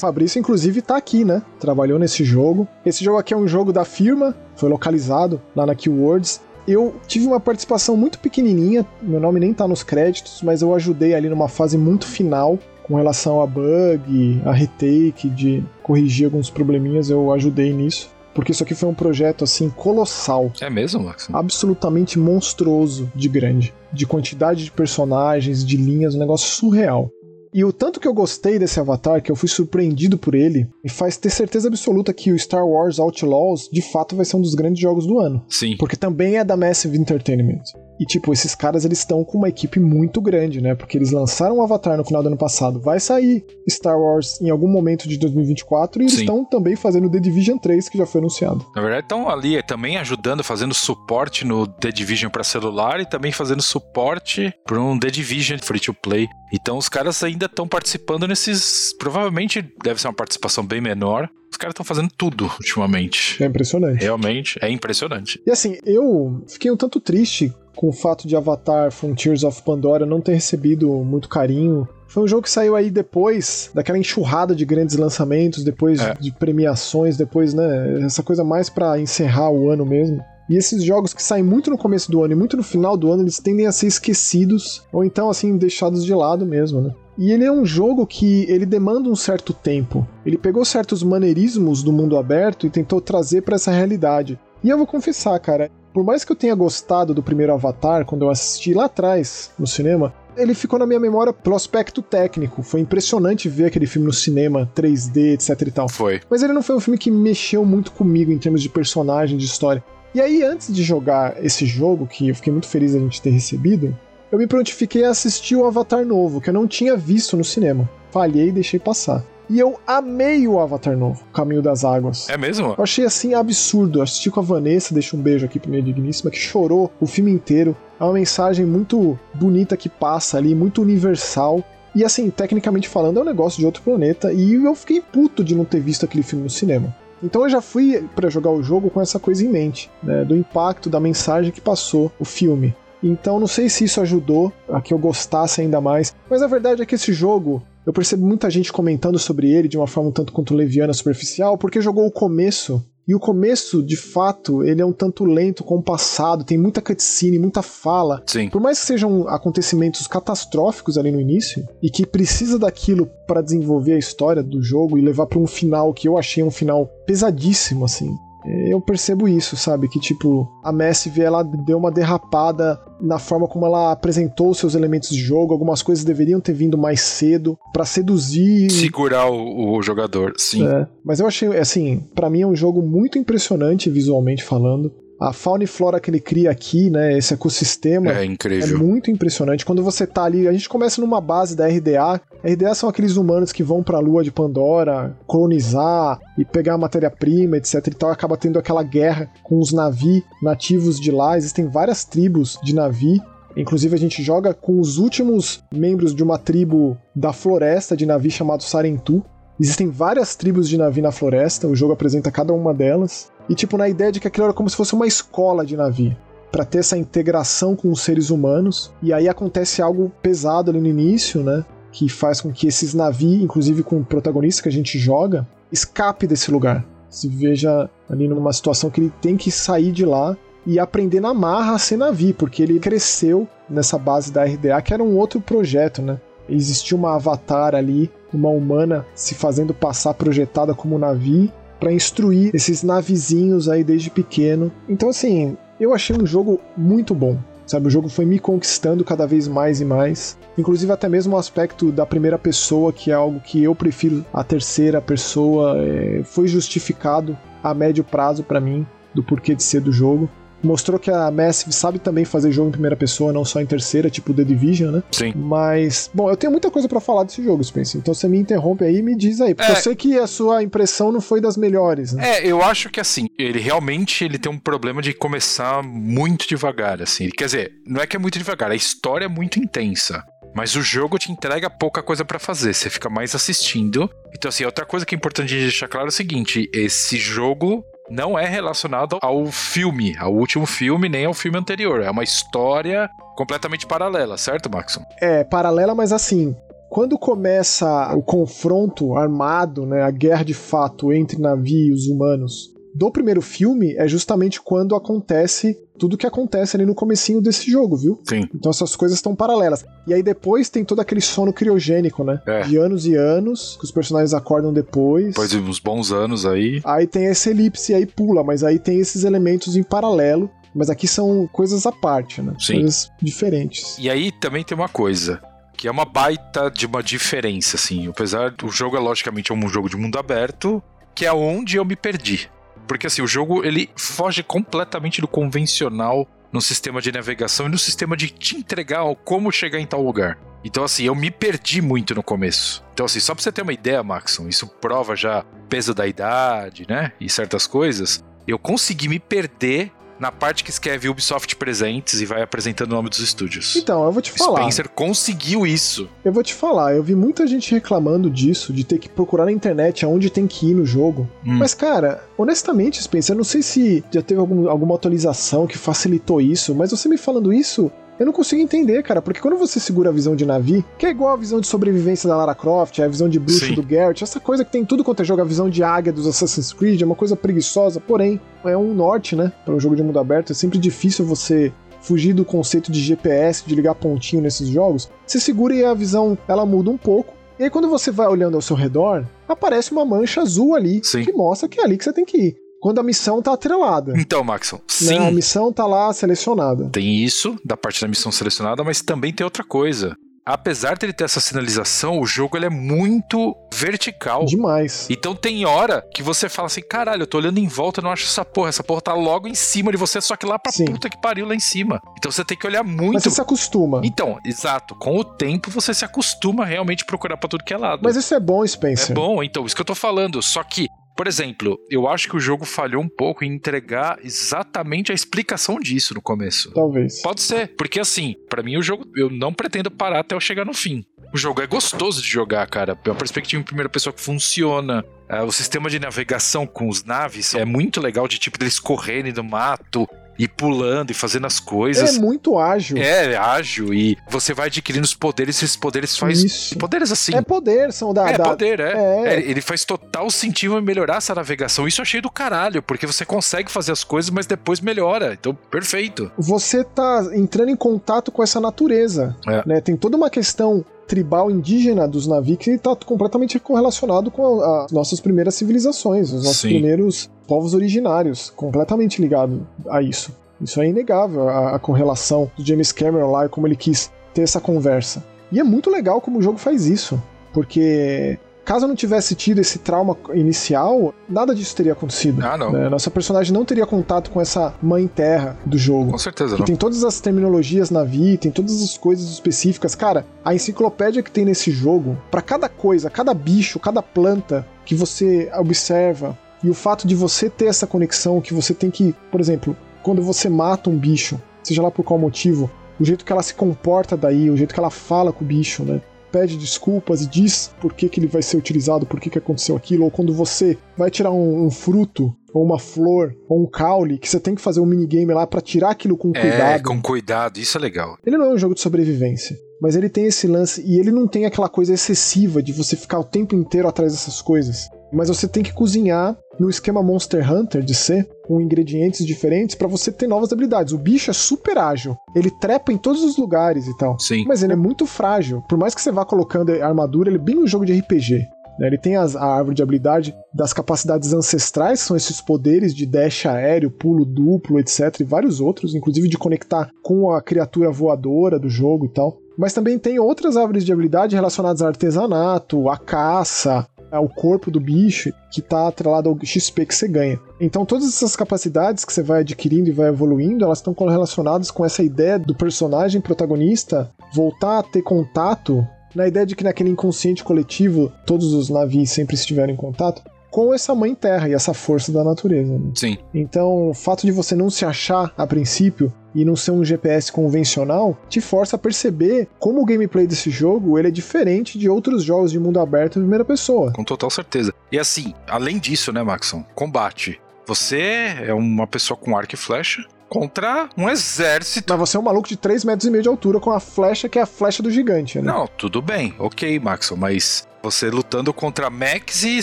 Fabrício, inclusive, tá aqui, né? Trabalhou nesse jogo. Esse jogo aqui é um jogo da firma, foi localizado lá na Keywords. Eu tive uma participação muito pequenininha, meu nome nem tá nos créditos, mas eu ajudei ali numa fase muito final com relação a bug, a retake, de corrigir alguns probleminhas, eu ajudei nisso. Porque isso aqui foi um projeto assim colossal, É mesmo, Max? absolutamente monstruoso de grande, de quantidade de personagens, de linhas, um negócio surreal. E o tanto que eu gostei desse Avatar, que eu fui surpreendido por ele, me faz ter certeza absoluta que o Star Wars Outlaws de fato vai ser um dos grandes jogos do ano. Sim. Porque também é da Massive Entertainment. E, tipo, esses caras eles estão com uma equipe muito grande, né? Porque eles lançaram o Avatar no final do ano passado. Vai sair Star Wars em algum momento de 2024 e eles estão também fazendo The Division 3, que já foi anunciado. Na verdade, estão ali também ajudando, fazendo suporte no The Division para celular e também fazendo suporte para um The Division free to play. Então os caras ainda estão participando nesses. Provavelmente deve ser uma participação bem menor. Os caras estão fazendo tudo ultimamente. É impressionante. Realmente é impressionante. E assim, eu fiquei um tanto triste com o fato de Avatar Frontiers of Pandora não ter recebido muito carinho. Foi um jogo que saiu aí depois daquela enxurrada de grandes lançamentos, depois É. de premiações, depois, né, essa coisa mais pra encerrar o ano mesmo. E esses jogos que saem muito no começo do ano e muito no final do ano, eles tendem a ser esquecidos ou então assim deixados de lado mesmo, né? E ele é um jogo que ele demanda um certo tempo. Ele pegou certos maneirismos do mundo aberto e tentou trazer pra essa realidade. E eu vou confessar, cara, por mais que eu tenha gostado do primeiro Avatar quando eu assisti lá atrás no cinema, ele ficou na minha memória pelo aspecto técnico. Foi impressionante ver aquele filme no cinema, 3D, etc e tal. Foi. Mas ele não foi um filme que mexeu muito comigo em termos de personagem, de história. E aí, antes de jogar esse jogo, que eu fiquei muito feliz a gente ter recebido, eu me prontifiquei a assistir o Avatar novo, que eu não tinha visto no cinema. Falhei e deixei passar. E eu amei o Avatar novo, Caminho das Águas. É mesmo? Eu achei assim absurdo. Eu assisti com a Vanessa, deixa um beijo aqui pra minha digníssima, que chorou o filme inteiro. É uma mensagem muito bonita que passa ali, muito universal. E assim, tecnicamente falando, é um negócio de outro planeta. E eu fiquei puto de não ter visto aquele filme no cinema. Então eu já fui pra jogar o jogo com essa coisa em mente, né, do impacto da mensagem que passou o filme. Então não sei se isso ajudou a que eu gostasse ainda mais, mas a verdade é que esse jogo eu percebo muita gente comentando sobre ele de uma forma um tanto quanto leviana, superficial, porque jogou o começo E o começo, de fato, ele é um tanto lento, compassado, tem muita cutscene, muita fala. Sim. Por mais que sejam acontecimentos catastróficos ali no início, e que precisa daquilo para desenvolver a história do jogo e levar para um final que eu achei um final pesadíssimo, assim eu percebo isso, sabe? Que tipo, a Massive ela deu uma derrapada na forma como ela apresentou os seus elementos de jogo. Algumas coisas deveriam ter vindo mais cedo para seduzir. Segurar o, o jogador, sim. É, mas eu achei, assim, para mim é um jogo muito impressionante visualmente falando a fauna e flora que ele cria aqui, né, esse ecossistema é incrível. É muito impressionante. Quando você tá ali, a gente começa numa base da RDA. A RDA são aqueles humanos que vão para a lua de Pandora, colonizar e pegar matéria-prima, etc e tal, acaba tendo aquela guerra com os navios nativos de lá. Existem várias tribos de navi Inclusive, a gente joga com os últimos membros de uma tribo da floresta de Navi chamado Sarentu. Existem várias tribos de Navi na floresta, o jogo apresenta cada uma delas. E tipo, na ideia de que aquilo era como se fosse uma escola de Navi para ter essa integração com os seres humanos. E aí acontece algo pesado ali no início, né? Que faz com que esses navios, inclusive com o protagonista que a gente joga, escape desse lugar. Se veja ali numa situação que ele tem que sair de lá e aprender na marra a ser navio, porque ele cresceu nessa base da RDA, que era um outro projeto, né? Existia uma avatar ali, uma humana se fazendo passar projetada como navio para instruir esses navizinhos aí desde pequeno. Então, assim, eu achei um jogo muito bom. Sabe, o jogo foi me conquistando cada vez mais e mais. Inclusive até mesmo o aspecto da primeira pessoa, que é algo que eu prefiro a terceira pessoa, é, foi justificado a médio prazo para mim do porquê de ser do jogo mostrou que a Massive sabe também fazer jogo em primeira pessoa, não só em terceira, tipo The Division, né? Sim. Mas, bom, eu tenho muita coisa para falar desse jogo, Spencer. Então você me interrompe aí e me diz aí. Porque é... eu sei que a sua impressão não foi das melhores, né? É, eu acho que assim, ele realmente ele tem um problema de começar muito devagar, assim. Quer dizer, não é que é muito devagar, a história é muito intensa. Mas o jogo te entrega pouca coisa para fazer, você fica mais assistindo. Então, assim, outra coisa que é importante deixar claro é o seguinte: esse jogo não é relacionado ao filme, ao último filme, nem ao filme anterior. É uma história completamente paralela, certo, Maxon? É, paralela, mas assim, quando começa o confronto armado, né, a guerra de fato entre navios humanos do primeiro filme é justamente quando acontece tudo que acontece ali no comecinho desse jogo, viu? Sim. Então essas coisas estão paralelas. E aí depois tem todo aquele sono criogênico, né? É. De anos e anos, que os personagens acordam depois. Depois de uns bons anos aí. Aí tem essa elipse aí pula, mas aí tem esses elementos em paralelo. Mas aqui são coisas à parte, né? Sim. Coisas diferentes. E aí também tem uma coisa que é uma baita de uma diferença, assim. Apesar do jogo é logicamente um jogo de mundo aberto, que é onde eu me perdi. Porque assim, o jogo ele foge completamente do convencional no sistema de navegação e no sistema de te entregar como chegar em tal lugar. Então, assim, eu me perdi muito no começo. Então, assim, só pra você ter uma ideia, Maxon, isso prova já peso da idade, né? E certas coisas. Eu consegui me perder na parte que escreve Ubisoft Presentes e vai apresentando o nome dos estúdios. Então, eu vou te falar. Spencer conseguiu isso. Eu vou te falar, eu vi muita gente reclamando disso, de ter que procurar na internet aonde tem que ir no jogo. Hum. Mas, cara, honestamente, Spencer, eu não sei se já teve algum, alguma atualização que facilitou isso, mas você me falando isso, eu não consigo entender, cara, porque quando você segura a visão de Navi, que é igual a visão de sobrevivência da Lara Croft, a visão de bruxo Sim. do Garrett, essa coisa que tem tudo quanto é jogo, a visão de águia dos Assassin's Creed, é uma coisa preguiçosa, porém, é um norte, né, para um jogo de mundo aberto, é sempre difícil você fugir do conceito de GPS, de ligar pontinho nesses jogos. Você segura e a visão, ela muda um pouco, e aí, quando você vai olhando ao seu redor, aparece uma mancha azul ali Sim. que mostra que é ali que você tem que ir quando a missão tá atrelada. Então, Maxon, né, sim. a missão tá lá selecionada. Tem isso, da parte da missão selecionada, mas também tem outra coisa. Apesar dele ter essa sinalização, o jogo ele é muito vertical. Demais. Então tem hora que você fala assim: caralho, eu tô olhando em volta, não acho essa porra. Essa porra tá logo em cima de você, só que lá pra Sim. puta que pariu lá em cima. Então você tem que olhar muito. Mas você se acostuma. Então, exato. Com o tempo você se acostuma realmente procurar pra tudo que é lado. Mas isso é bom, Spencer. É bom, então, isso que eu tô falando. Só que por exemplo, eu acho que o jogo falhou um pouco em entregar exatamente a explicação disso no começo. Talvez. Pode ser, porque assim, para mim o jogo eu não pretendo parar até eu chegar no fim. O jogo é gostoso de jogar, cara. É uma perspectiva em primeira pessoa que funciona. É, o sistema de navegação com os naves é muito legal, de tipo eles correrem no mato. E pulando e fazendo as coisas. É muito ágil. É, ágil e você vai adquirindo os poderes e esses poderes faz Isso. poderes assim. É poder, são da. É, da- poder, é. É. É, Ele faz total sentido em melhorar essa navegação. Isso eu achei do caralho, porque você consegue fazer as coisas, mas depois melhora. Então, perfeito. Você tá entrando em contato com essa natureza. É. Né? Tem toda uma questão tribal indígena dos Navi que está completamente correlacionado com as nossas primeiras civilizações, os nossos Sim. primeiros povos originários, completamente ligado a isso. Isso é inegável, a, a correlação do James Cameron lá e como ele quis ter essa conversa. E é muito legal como o jogo faz isso, porque caso eu não tivesse tido esse trauma inicial, nada disso teria acontecido. Ah, não. né? Nossa personagem não teria contato com essa mãe terra do jogo. Com certeza Que não. tem todas as terminologias Navi, tem todas as coisas específicas. Cara, a enciclopédia que tem nesse jogo, pra cada coisa, cada bicho, cada planta que você observa, e o fato de você ter essa conexão, que você tem que, por exemplo, quando você mata um bicho, seja lá por qual motivo, o jeito que ela se comporta daí, o jeito que ela fala com o bicho, né? Pede desculpas e diz por que, que ele vai ser utilizado, por que, que aconteceu aquilo, ou quando você vai tirar um, um fruto, ou uma flor, ou um caule, que você tem que fazer um minigame lá pra tirar aquilo com É, cuidado. com cuidado, isso é legal. Ele não é um jogo de sobrevivência, mas ele tem esse lance e ele não tem aquela coisa excessiva de você ficar o tempo inteiro atrás dessas coisas. Mas você tem que cozinhar no esquema Monster Hunter de ser, com ingredientes diferentes pra você ter novas habilidades. O bicho é super ágil, ele trepa em todos os lugares e tal. Sim. Mas ele é muito frágil. Por mais que você vá colocando a armadura, ele é bem um jogo de RPG. né? Ele tem as- a árvore de habilidade das capacidades ancestrais, que são esses poderes de dash aéreo, pulo duplo, etc. E vários outros, inclusive de conectar com a criatura voadora do jogo e tal. Mas também tem outras árvores de habilidade relacionadas ao artesanato, à caça, ao corpo do bicho, que está atrelado ao XP que você ganha. Então todas essas capacidades que você vai adquirindo e vai evoluindo, elas estão relacionadas com essa ideia do personagem protagonista voltar a ter contato, na ideia de que naquele inconsciente coletivo todos os navios sempre estiveram em contato, com essa mãe terra e essa força da natureza. né? Sim. Então, o fato de você não se achar a princípio e não ser um GPS convencional te força a perceber como o gameplay desse jogo ele é diferente de outros jogos de mundo aberto em primeira pessoa. Com total certeza. E assim, além disso, né, Maxon? Combate. Você é uma pessoa com arco e flecha contra um exército. Mas você é um maluco de 3 metros e meio de altura com a flecha que é a flecha do gigante, né? Não, tudo bem, ok, Maxon, mas você lutando contra mechs e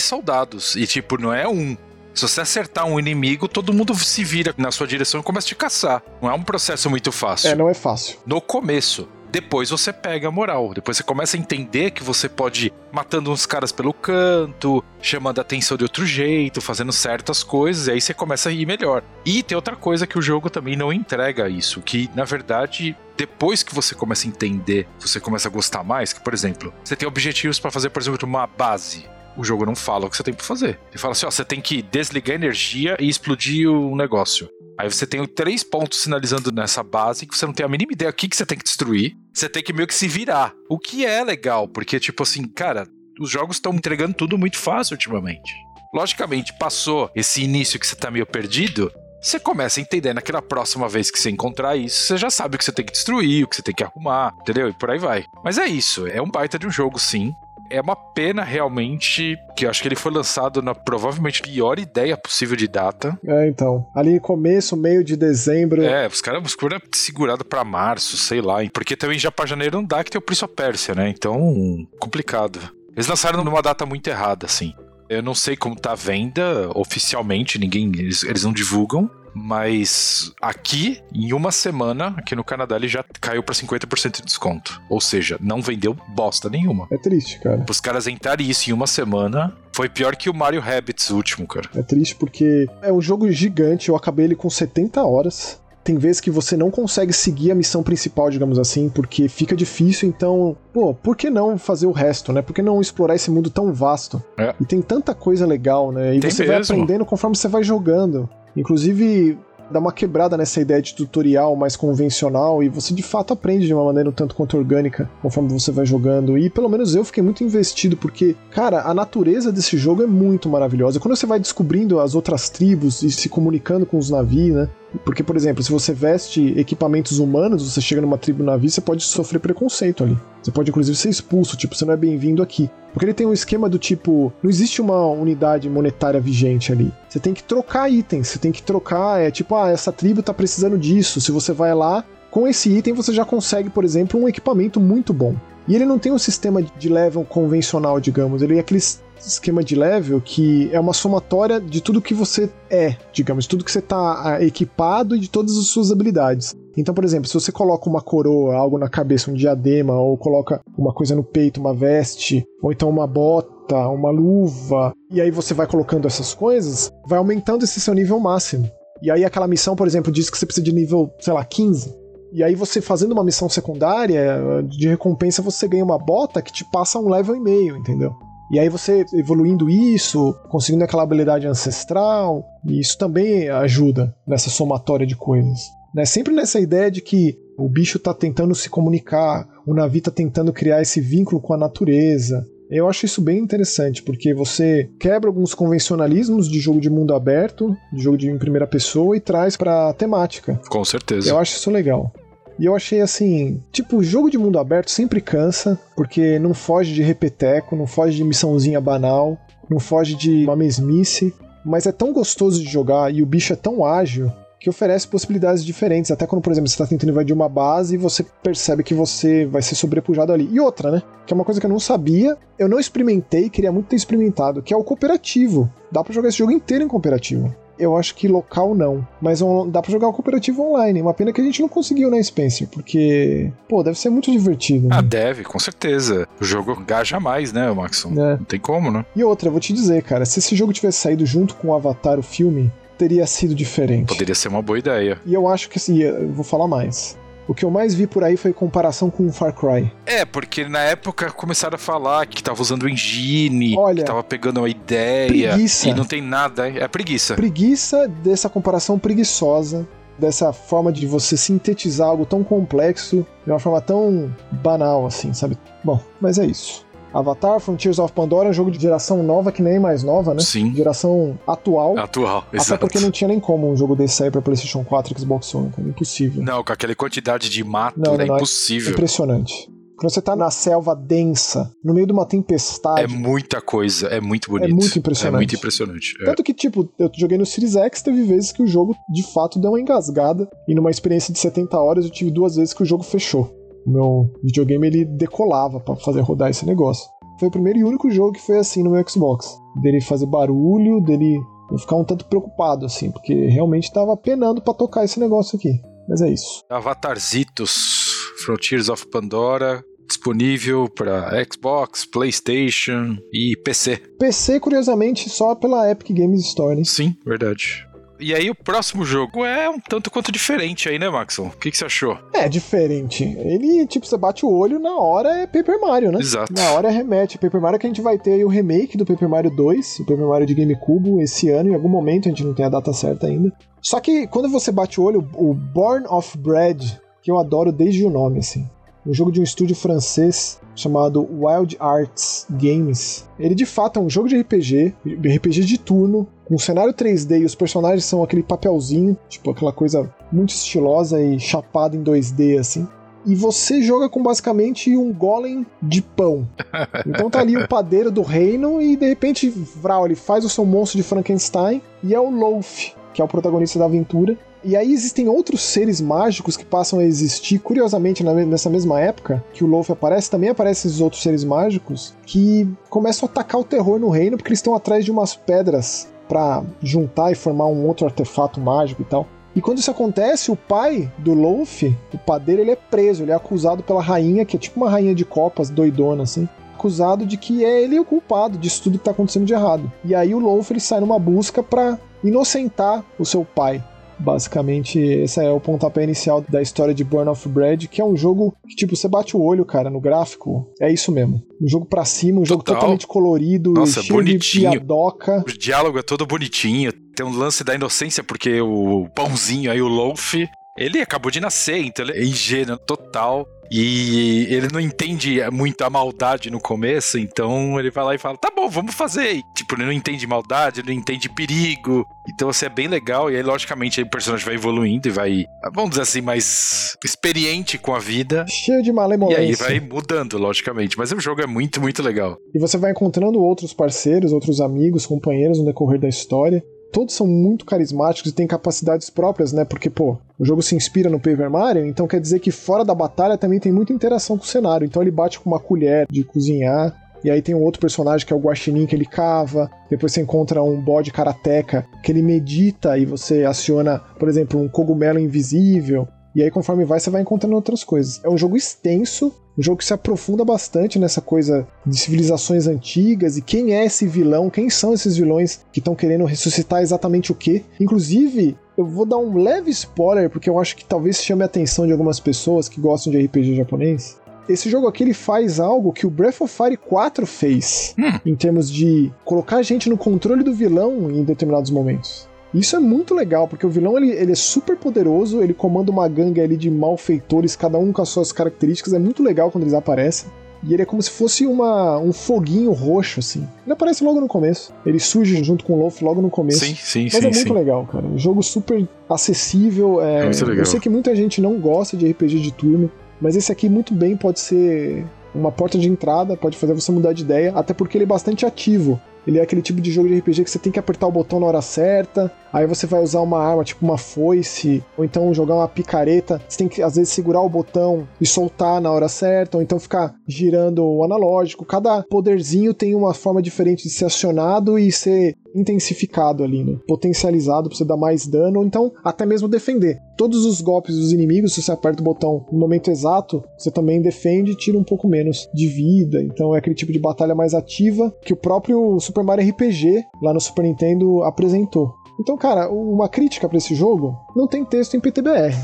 soldados. E tipo, não é um. Se você acertar um inimigo, todo mundo se vira na sua direção e começa a te caçar. Não é um processo muito fácil. É, não é fácil. no começo. Depois você pega a moral. Depois você começa a entender que você pode ir matando uns caras pelo canto, chamando a atenção de outro jeito, fazendo certas coisas, e aí você começa a ir melhor. E tem outra coisa que o jogo também não entrega isso, que na verdade, depois que você começa a entender, você começa a gostar mais, que por exemplo, você tem objetivos pra fazer, por exemplo, uma base. O jogo não fala o que você tem pra fazer. Ele fala assim: ó, você tem que desligar energia e explodir o negócio. Aí você tem três pontos sinalizando nessa base que você não tem a mínima ideia o que, que você tem que destruir. Você tem que meio que se virar. O que é legal, porque, tipo assim, cara, os jogos estão entregando tudo muito fácil ultimamente. Logicamente, passou esse início que você tá meio perdido. Você começa a entender naquela próxima vez que você encontrar isso, você já sabe o que você tem que destruir, o que você tem que arrumar, entendeu? E por aí vai. Mas é isso, é um baita de um jogo, sim. É uma pena realmente que eu acho que ele foi lançado na provavelmente pior ideia possível de data. É, então. Ali começo, meio de dezembro. É, os caras caras segurado pra março, sei lá. Porque também já pra janeiro não dá que tem o Prince of Persia, né? Então, complicado. Eles lançaram numa data muito errada, assim. Eu não sei como tá a venda oficialmente, ninguém. Eles, eles não divulgam. Mas aqui, em uma semana, aqui no Canadá, ele já caiu pra 50% de desconto. Ou seja, não vendeu bosta nenhuma. É triste, cara. Os caras entrarem isso em uma semana foi pior que o Mario Rabbids último, cara. É triste porque é um jogo gigante, eu acabei ele com 70 horas. Tem vezes que você não consegue seguir a missão principal, digamos assim, porque fica difícil, então, pô, por que não fazer o resto, né? Por que não explorar esse mundo tão vasto? É. E tem tanta coisa legal, né? E Tem você vai mesmo. aprendendo conforme você vai jogando. Inclusive, dá uma quebrada nessa ideia de tutorial mais convencional e você de fato aprende de uma maneira um tanto quanto orgânica conforme você vai jogando. E pelo menos eu fiquei muito investido porque, cara, a natureza desse jogo é muito maravilhosa. Quando você vai descobrindo as outras tribos e se comunicando com os navios, né? Porque, por exemplo, se você veste equipamentos humanos, você chega numa tribo navio, você pode sofrer preconceito ali. Você pode, inclusive, ser expulso, tipo, você não é bem-vindo aqui. Porque ele tem um esquema do tipo, não existe uma unidade monetária vigente ali. Você tem que trocar itens, você tem que trocar, é tipo, ah, essa tribo tá precisando disso. Se você vai lá, com esse item você já consegue, por exemplo, um equipamento muito bom. E ele não tem um sistema de level convencional, digamos. Ele é aquele esquema de level que é uma somatória de tudo que você é, digamos, de tudo que você está ah, equipado e de todas as suas habilidades. Então, por exemplo, se você coloca uma coroa, algo na cabeça, um diadema, ou coloca uma coisa no peito, uma veste, ou então uma bota, uma luva, e aí você vai colocando essas coisas, vai aumentando esse seu nível máximo. E aí aquela missão, por exemplo, diz que você precisa de nível, sei lá, 15. E aí você fazendo uma missão secundária, de recompensa você ganha uma bota que te passa um level e meio, entendeu? E aí você evoluindo isso, conseguindo aquela habilidade ancestral, e isso também ajuda nessa somatória de coisas. Né? Sempre nessa ideia de que o bicho está tentando se comunicar, o navio está tentando criar esse vínculo com a natureza. Eu acho isso bem interessante, porque você quebra alguns convencionalismos de jogo de mundo aberto, de jogo de em primeira pessoa, e traz pra temática. Com certeza. Eu acho isso legal. E eu achei assim, tipo, jogo de mundo aberto sempre cansa, porque não foge de repeteco, não foge de missãozinha banal, não foge de uma mesmice, mas é tão gostoso de jogar e o bicho é tão ágil que oferece possibilidades diferentes. Até quando, por exemplo, você está tentando invadir uma base e você percebe que você vai ser sobrepujado ali. E outra, né? Que é uma coisa que eu não sabia, eu não experimentei, queria muito ter experimentado, que é o cooperativo. Dá para jogar esse jogo inteiro em cooperativo. Eu acho que local não. Mas dá pra jogar o cooperativo online. Uma pena que a gente não conseguiu, né, Spencer? Porque, pô, deve ser muito divertido. Né? Ah, deve, com certeza. O jogo engaja mais, né, Maxon? É. Não tem como, né? E outra, vou te dizer, cara, se esse jogo tivesse saído junto com o Avatar, o filme, teria sido diferente. Poderia ser uma boa ideia. E eu acho que assim, eu vou falar mais. O que eu mais vi por aí foi comparação com o Far Cry. É, porque na época começaram a falar que tava usando o engine, Olha, que tava pegando uma ideia. Preguiça. E não tem nada, é preguiça. Preguiça dessa comparação preguiçosa dessa forma de você sintetizar algo tão complexo de uma forma tão banal assim, sabe? Bom, mas é isso. Avatar, Frontiers of Pandora é um jogo de geração nova que nem mais nova, né? Sim. Geração atual. Atual, exato. Até porque não tinha nem como um jogo desse sair pra PlayStation 4 e Xbox One, cara. Impossível. Não, com aquela quantidade de mato, não, é não, impossível. É impressionante. Quando você tá na selva densa, no meio de uma tempestade. É muita coisa, é muito bonito. É muito impressionante. É muito impressionante. É. Tanto que, tipo, eu joguei no Series X, teve vezes que o jogo de fato deu uma engasgada. E numa experiência de 70 horas, eu tive duas vezes que o jogo fechou. O meu videogame ele decolava para fazer rodar esse negócio. Foi o primeiro e único jogo que foi assim no meu Xbox. Dele fazer barulho, dele eu ficar um tanto preocupado, assim, porque realmente tava penando para tocar esse negócio aqui. Mas é isso. Avatarzitos, Frontiers of Pandora, disponível para Xbox, PlayStation e PC. PC, curiosamente, só pela Epic Games Store. Hein? Sim, verdade. E aí o próximo jogo é um tanto quanto diferente aí, né, Maxon? O que, que, você achou? É diferente. Ele, tipo, você bate o olho, na hora é Paper Mario, né? Exato. Na hora remete. Paper Mario que a gente vai ter aí o remake do Paper Mario 2, o Paper Mario de GameCube, esse ano, em algum momento, a gente não tem a data certa ainda. Só que quando você bate o olho, o Born of Bread, que eu adoro desde o nome, assim. Um jogo de um estúdio francês chamado Wild Arts Games. Ele de fato é um jogo de RPG, RPG de turno, com um cenário 3D e os personagens são aquele papelzinho, tipo aquela coisa muito estilosa e chapada em 2D assim. E você joga com basicamente um golem de pão. *laughs* Então tá ali o padeiro do reino e de repente Vral ele faz o seu monstro de Frankenstein e é o Loaf, que é o protagonista da aventura. E aí existem outros seres mágicos que passam a existir, curiosamente, nessa mesma época que o Loaf aparece, também aparecem esses outros seres mágicos que começam a atacar o terror no reino porque eles estão atrás de umas pedras para juntar e formar um outro artefato mágico e tal. E quando isso acontece, o pai do Loaf, o padeiro, ele é preso, ele é acusado pela rainha, que é tipo uma rainha de copas, doidona assim, acusado de que é ele o culpado disso tudo que tá acontecendo de errado. E aí o Loaf ele sai numa busca para inocentar o seu pai. Basicamente, esse é o pontapé inicial da história de Burn of Bread, que é um jogo que, tipo, você bate o olho, cara, no gráfico, é isso mesmo. Um jogo pra cima, um jogo totalmente colorido, Nossa, cheio bonitinho. de piadoca. O diálogo é todo bonitinho, tem um lance da inocência, porque o pãozinho aí, o loaf, ele acabou de nascer, então ele é ingênuo total. E ele não entende muito a maldade no começo, então ele vai lá e fala: tá bom, vamos fazer. E, tipo, ele não entende maldade, ele não entende perigo. Então, assim, é bem legal. E aí, logicamente, o personagem vai evoluindo e vai, vamos dizer assim, mais experiente com a vida. Cheio de malemolência. E aí vai mudando, logicamente. Mas o jogo é muito, muito legal. E você vai encontrando outros parceiros, outros amigos, companheiros no decorrer da história todos são muito carismáticos e têm capacidades próprias, né? Porque, pô, o jogo se inspira no Paper Mario, então quer dizer que fora da batalha também tem muita interação com o cenário. Então ele bate com uma colher de cozinhar, e aí tem um outro personagem que é o Guaxinim que ele cava. Depois você encontra um bode karateca que ele medita e você aciona, por exemplo, um cogumelo invisível. E aí, conforme vai, você vai encontrando outras coisas. É um jogo extenso, um jogo que se aprofunda bastante nessa coisa de civilizações antigas e quem é esse vilão, quem são esses vilões que estão querendo ressuscitar exatamente o quê. Inclusive, eu vou dar um leve spoiler, porque eu acho que talvez chame a atenção de algumas pessoas que gostam de RPG japonês. Esse jogo aqui ele faz algo que o Breath of Fire 4 fez, hum. em termos de colocar a gente no controle do vilão em determinados momentos. Isso é muito legal, porque o vilão ele, ele é super poderoso, ele comanda uma gangue ali de malfeitores, cada um com as suas características, é muito legal quando eles aparecem. E ele é como se fosse uma, um foguinho roxo, assim. Ele aparece logo no começo. Ele surge junto com o Loaf logo no começo. Sim, sim, Mas sim. é muito sim. legal, cara. Um jogo super acessível. É... É muito legal. Eu sei que muita gente não gosta de RPG de turno, mas esse aqui muito bem pode ser uma porta de entrada, pode fazer você mudar de ideia, até porque ele é bastante ativo. Ele é aquele tipo de jogo de RPG que você tem que apertar o botão na hora certa, aí você vai usar uma arma, tipo uma foice, ou então jogar uma picareta. Você tem que, às vezes, segurar o botão e soltar na hora certa, ou então ficar girando o analógico. Cada poderzinho tem uma forma diferente de ser acionado e ser intensificado ali, né? Potencializado pra você dar mais dano, ou então até mesmo defender. Todos os golpes dos inimigos, se você aperta o botão no momento exato, você também defende e tira um pouco menos de vida. Então é aquele tipo de batalha mais ativa que o próprio Super Mario RPG lá no Super Nintendo apresentou. Então, cara, uma crítica para esse jogo não tem texto em PTBR.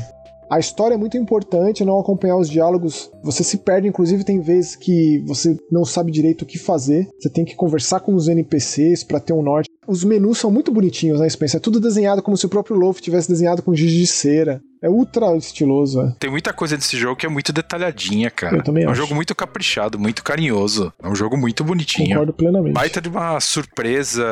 A história é muito importante, não acompanhar os diálogos, você se perde, inclusive tem vezes que você não sabe direito o que fazer, você tem que conversar com os NPCs para ter um norte. Os menus são muito bonitinhos, né, Spencer? É tudo desenhado como se o próprio Loaf tivesse desenhado com giz de cera. É ultra estiloso, é. Tem muita coisa desse jogo que é muito detalhadinha, cara. Eu também é um acho. jogo muito caprichado, muito carinhoso. É um jogo muito bonitinho. Concordo plenamente. Baita de uma surpresa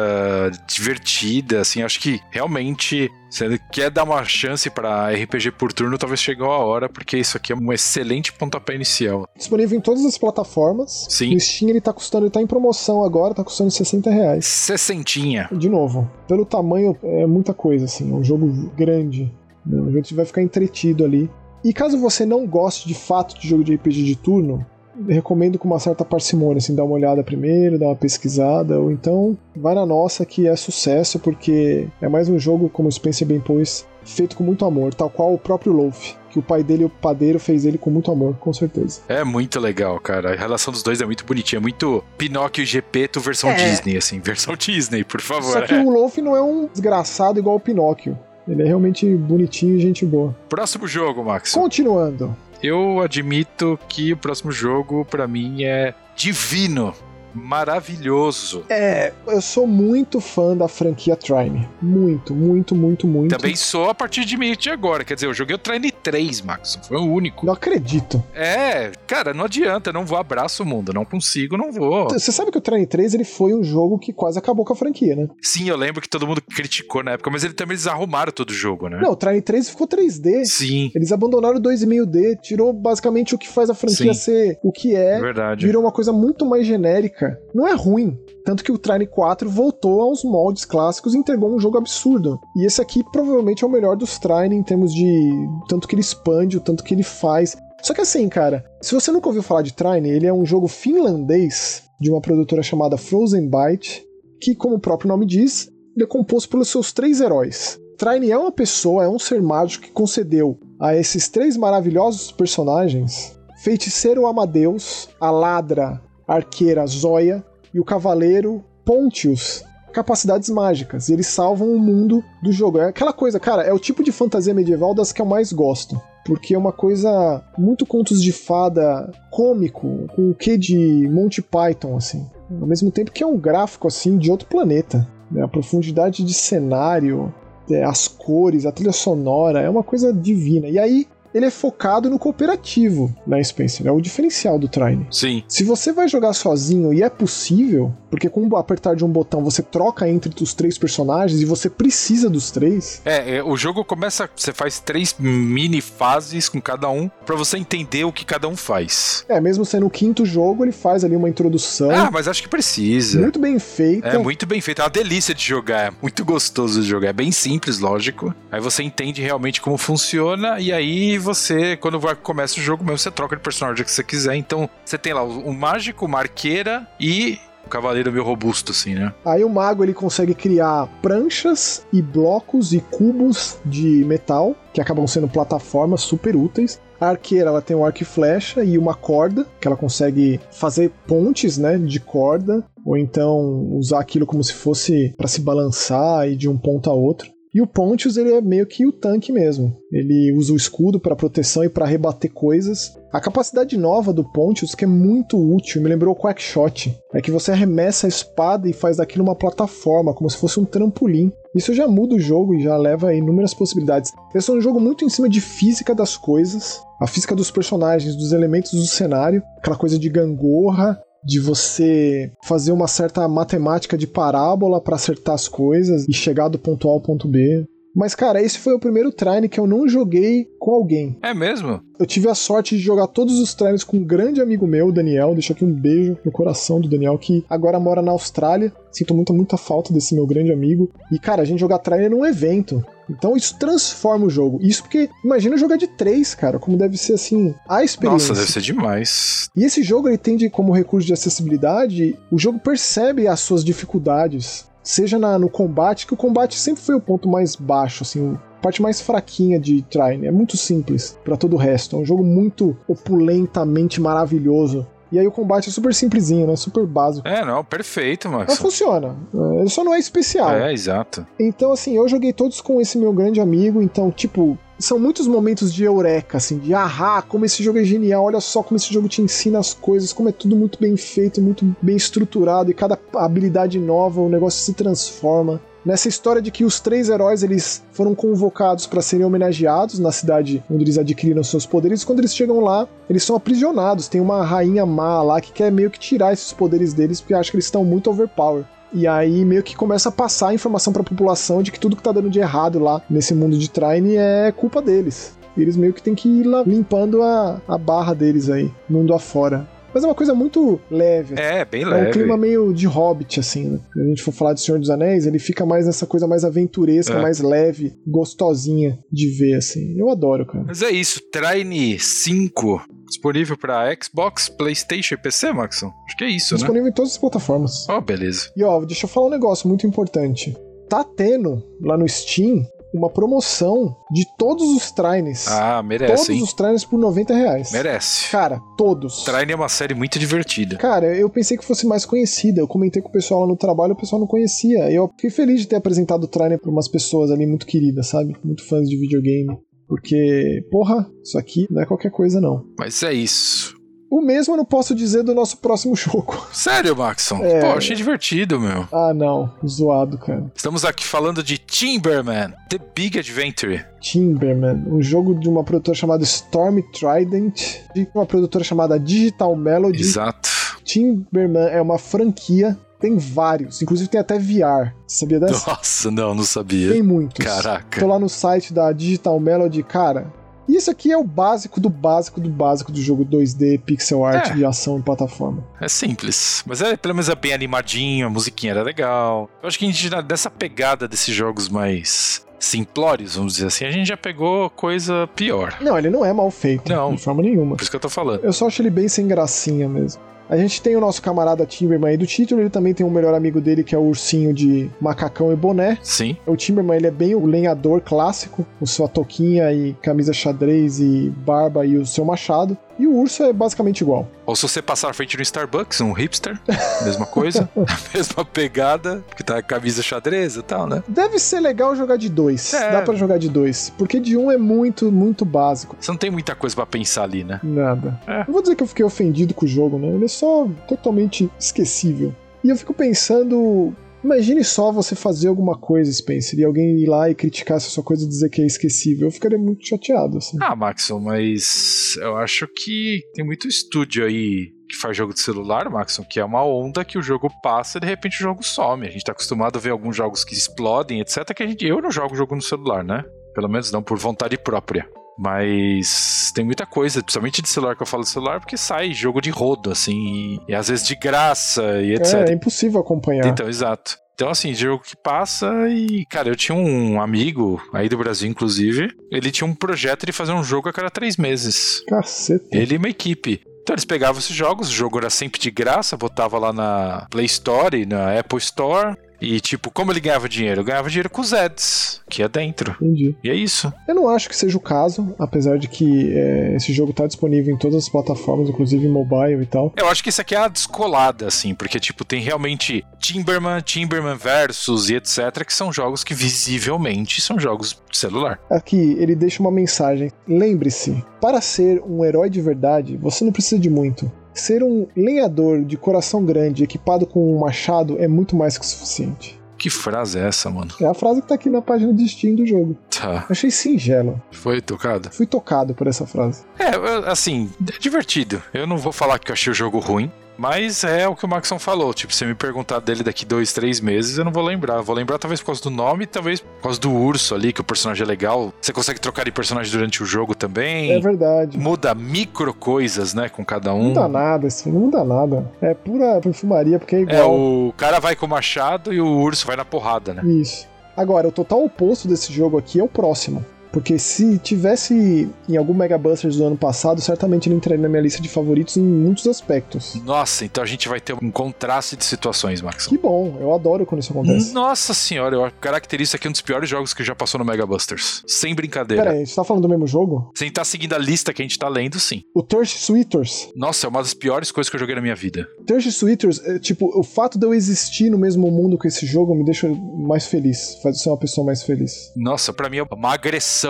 divertida, assim, acho que realmente se ele quer dar uma chance pra RPG por turno, talvez chegou a hora, porque isso aqui é um excelente pontapé inicial. Disponível em todas as plataformas. Sim. No Steam ele tá custando, ele tá em promoção agora, tá custando 60 reais. Sessentinha. De novo, pelo tamanho é muita coisa, assim, é um jogo grande. Né? A gente vai ficar entretido ali. E caso você não goste de fato de jogo de RPG de turno, recomendo com uma certa parcimônia, assim, dar uma olhada primeiro, dar uma pesquisada, ou então vai na nossa que é sucesso, porque é mais um jogo, como o Spencer bem pôs, feito com muito amor, tal qual o próprio Loaf, que o pai dele, o padeiro, fez ele com muito amor, com certeza. É muito legal, cara. A relação dos dois é muito bonitinha. É muito Pinóquio e Gepeto versão É. Disney, assim. Versão *laughs* Disney, por favor. Só que É. o Loaf não é um desgraçado igual o Pinóquio. Ele é realmente bonitinho e gente boa. Próximo jogo, Max. Continuando. Eu admito que o próximo jogo, pra mim, é divino. Maravilhoso. É, eu sou muito fã da franquia Trine. Muito, muito, muito, muito. Também sou a partir de meio de agora. Quer dizer, eu joguei o Trine 3, Max. Foi o único. Não acredito. É, cara, não adianta. Não vou abraço o mundo. Não consigo, não vou. Você sabe que o Trine 3 ele foi um jogo que quase acabou com a franquia, né? Sim, eu lembro que todo mundo criticou na época, mas ele também eles arrumaram todo o jogo, né? Não, o Trine 3 ficou 3D. Sim, Eles abandonaram o 2,5D, tirou basicamente o que faz a franquia Sim. ser o que é, verdade. virou uma coisa muito mais genérica. Não é ruim. Tanto que o Trine 4 voltou aos moldes clássicos e entregou um jogo absurdo. E esse aqui provavelmente é o melhor dos Trine em termos de tanto que ele expande, o tanto que ele faz. Só que assim, cara, se você nunca ouviu falar de Trine, ele é um jogo finlandês de uma produtora chamada Frozen Byte, que, como o próprio nome diz, ele é composto pelos seus três heróis. Trine é uma pessoa, é um ser mágico que concedeu a esses três maravilhosos personagens Feiticeiro Amadeus, a Ladra, Arqueira Zoya e o Cavaleiro Pontius capacidades mágicas. E eles salvam o mundo do jogo. É aquela coisa, cara, é o tipo de fantasia medieval das que eu mais gosto. Porque é uma coisa muito contos de fada cômico, com o que de Monty Python, assim. Ao mesmo tempo que é um gráfico, assim, de outro planeta. né? A profundidade de cenário, é, as cores, a trilha sonora, é uma coisa divina. E aí, ele é focado no cooperativo, né, Spencer? É o diferencial do Trine. Sim. Se você vai jogar sozinho e é possível, porque com o apertar de um botão você troca entre os três personagens e você precisa dos três. É, é, o jogo começa, você faz três mini fases com cada um pra você entender o que cada um faz. É, mesmo sendo o quinto jogo, ele faz ali uma introdução. Ah, mas acho que precisa. Muito bem feita. É muito bem feito, é uma delícia de jogar, é muito gostoso de jogar, é bem simples, lógico. Aí você entende realmente como funciona e aí você, quando vai, começa o jogo mesmo, você troca de personagem que você quiser. Então, você tem lá o, o mágico, uma arqueira e o cavaleiro meio robusto, assim, né? Aí o mago ele consegue criar pranchas e blocos e cubos de metal que acabam sendo plataformas super úteis. A arqueira ela tem um arco e flecha e uma corda que ela consegue fazer pontes, né, de corda ou então usar aquilo como se fosse para se balançar e de um ponto a outro. E o Pontius ele é meio que o tanque mesmo. Ele usa o escudo para proteção e para rebater coisas. A capacidade nova do Pontius, que é muito útil, me lembrou o Quackshot, é que você arremessa a espada e faz daquilo uma plataforma, como se fosse um trampolim. Isso já muda o jogo e já leva a inúmeras possibilidades. Esse é um jogo muito em cima de física das coisas, a física dos personagens, dos elementos do cenário, aquela coisa de gangorra, de você fazer uma certa matemática de parábola para acertar as coisas e chegar do ponto A ao ponto B. Mas, cara, esse foi o primeiro Trine que eu não joguei com alguém. É mesmo? Eu tive a sorte de jogar todos os Trines com um grande amigo meu, Daniel. Deixa aqui um beijo no coração do Daniel, que agora mora na Austrália. Sinto muita, muita falta desse meu grande amigo. E, cara, a gente jogar Trine num evento. Então isso transforma o jogo. Isso porque, imagina jogar de três, cara, como deve ser assim a experiência. Nossa, deve ser demais. E esse jogo ele tem de, como recurso de acessibilidade, o jogo percebe as suas dificuldades. Seja na, no combate, que o combate sempre foi o ponto mais baixo, assim, a parte mais fraquinha de Trine. É muito simples para todo o resto. É um jogo muito opulentamente maravilhoso. E aí o combate é super simplesinho, né? Super básico. É, não, perfeito, Max. Mas funciona. Ele só não é especial. É, exato. Então, assim, eu joguei todos com esse meu grande amigo, então, tipo, são muitos momentos de eureka, assim, de ahá, como esse jogo é genial, olha só como esse jogo te ensina as coisas, como é tudo muito bem feito, muito bem estruturado, e cada habilidade nova, o negócio se transforma. Nessa história de que os três heróis eles foram convocados para serem homenageados na cidade onde eles adquiriram seus poderes, quando eles chegam lá, eles são aprisionados. Tem uma rainha má lá que quer meio que tirar esses poderes deles porque acha que eles estão muito overpower. E aí meio que começa a passar a informação para a população de que tudo que tá dando de errado lá nesse mundo de Trine é culpa deles. Eles meio que tem que ir lá limpando a, a barra deles aí, mundo afora. Mas é uma coisa muito leve. É, bem É leve. um clima meio de Hobbit, assim, né? Se a gente for falar de Senhor dos Anéis, ele fica mais nessa coisa mais aventuresca, É. mais leve, gostosinha de ver, assim. Eu adoro, cara. Mas é isso, Trine 5 disponível para Xbox, PlayStation e PC, Maxon? Acho que é isso, né? Disponível em todas as plataformas. Oh, beleza. E ó, deixa eu falar um negócio muito importante. Tá tendo lá no Steam uma promoção de todos os Trines. Ah, merece, todos hein? os Trines por 90 reais. Merece. Cara, todos. Trine é uma série muito divertida. Cara, eu pensei que fosse mais conhecida. Eu comentei com o pessoal lá no trabalho, o pessoal não conhecia. Eu fiquei feliz de ter apresentado o Trine pra umas pessoas ali muito queridas, sabe? Muito fãs de videogame. Porque, porra, isso aqui não é qualquer coisa, não. Mas é isso. O mesmo eu não posso dizer do nosso próximo *laughs* jogo. Sério, Maxon? É. Pô, achei divertido, meu. Ah, não. Zoado, cara. Estamos aqui falando de Timberman, The Big Adventure. Timberman, um jogo de uma produtora chamada Storm Trident, de uma produtora chamada Digital Melody. Exato. Timberman é uma franquia, tem vários, inclusive tem até VR. Você sabia dessa? Nossa, não, não sabia. Tem muitos. Caraca. Tô lá no site da Digital Melody, cara. Isso aqui é o básico do básico do básico do jogo 2D pixel art É. de ação em plataforma. É simples. Mas é, pelo menos é bem animadinho, a musiquinha era legal. Eu acho que a gente, dessa pegada desses jogos mais simplórios, vamos dizer assim, a gente já pegou coisa pior. Não, ele não é mal feito, Não. de forma nenhuma. Por isso que eu tô falando. Eu só acho ele bem sem gracinha mesmo. A gente tem o nosso camarada Timberman aí do título, ele também tem um melhor amigo dele que é o ursinho de macacão e boné. Sim. O Timberman ele é bem o lenhador clássico, com sua touquinha e camisa xadrez e barba e o seu machado. E o urso é basicamente igual. Ou se você passar à frente no Starbucks, um hipster, *laughs* mesma coisa, *laughs* mesma pegada, que tá camisa xadrez e tal, né? Deve ser legal jogar de dois. É. Dá pra jogar de dois. Porque de um é muito, muito básico. Você não tem muita coisa pra pensar ali, né? Nada. É. Não vou dizer que eu fiquei ofendido com o jogo, né? Ele é só totalmente esquecível. E eu fico pensando Imagine só você fazer alguma coisa, Spencer, e alguém ir lá e criticar essa sua coisa e dizer que é esquecível. Eu ficaria muito chateado, assim. Ah, Maxon, mas eu acho que tem muito estúdio aí que faz jogo de celular, Maxon, que é uma onda que o jogo passa e de repente o jogo some. A gente tá acostumado a ver alguns jogos que explodem, etc. Que a gente, eu não jogo jogo no celular, né? Pelo menos não por vontade própria. Mas tem muita coisa, principalmente de celular que eu falo de celular, porque sai jogo de rodo, assim, e, e às vezes de graça e etc. É, é impossível acompanhar. Então, exato. Então, assim, jogo que passa e, cara, eu tinha um amigo aí do Brasil, inclusive, ele tinha um projeto de fazer um jogo a cada três meses. Caceta. Ele e uma equipe. Então eles pegavam esses jogos, o jogo era sempre de graça, botava lá na Play Store, na Apple Store, e, tipo, como ele ganhava dinheiro? Eu ganhava dinheiro com os ads, que é dentro. Entendi. E é isso. Eu não acho que seja o caso, apesar de que é, esse jogo tá disponível em todas as plataformas, inclusive mobile e tal. Eu acho que isso aqui é a descolada, assim, porque, tipo, tem realmente Timberman, Timberman Versus e etc., que são jogos que visivelmente são jogos de celular. Aqui, ele deixa uma mensagem. Lembre-se, para ser um herói de verdade, você não precisa de muito. Ser um lenhador de coração grande equipado com um machado é muito mais que suficiente. Que frase é essa, mano? É a frase que tá aqui na página de Steam do jogo. Tá. Achei singelo. Foi tocado? Fui tocado por essa frase. É, assim, é divertido. Eu não vou falar que eu achei o jogo ruim. Mas é o que o Maxon falou. Tipo, se me perguntar dele daqui dois, três meses, eu não vou lembrar. vou lembrar talvez por causa do nome, talvez por causa do urso ali, que o personagem é legal. Você consegue trocar de personagem durante o jogo também. É verdade. Muda micro coisas, né, com cada um. Não muda nada, assim, não muda nada. É pura perfumaria, porque é igual. É, o cara vai com o machado e o urso vai na porrada, né? Isso. Agora, o total oposto desse jogo aqui é o próximo. Porque se tivesse em algum Mega Busters do ano passado, certamente ele entraria na minha lista de favoritos em muitos aspectos. Nossa, então a gente vai ter um contraste de situações, Max. Que bom, eu adoro quando isso acontece. Nossa senhora, eu caracterizo aqui um dos piores jogos que já passou no Mega Busters. Sem brincadeira. Pera aí, você tá falando do mesmo jogo? Sem tá seguindo a lista que a gente tá lendo, sim. O Thirst Sweeters. Nossa, é uma das piores coisas que eu joguei na minha vida. Thirst Sweeters, é, tipo, o fato de eu existir no mesmo mundo com esse jogo me deixa mais feliz, faz eu ser uma pessoa mais feliz. Nossa, para mim é uma agressão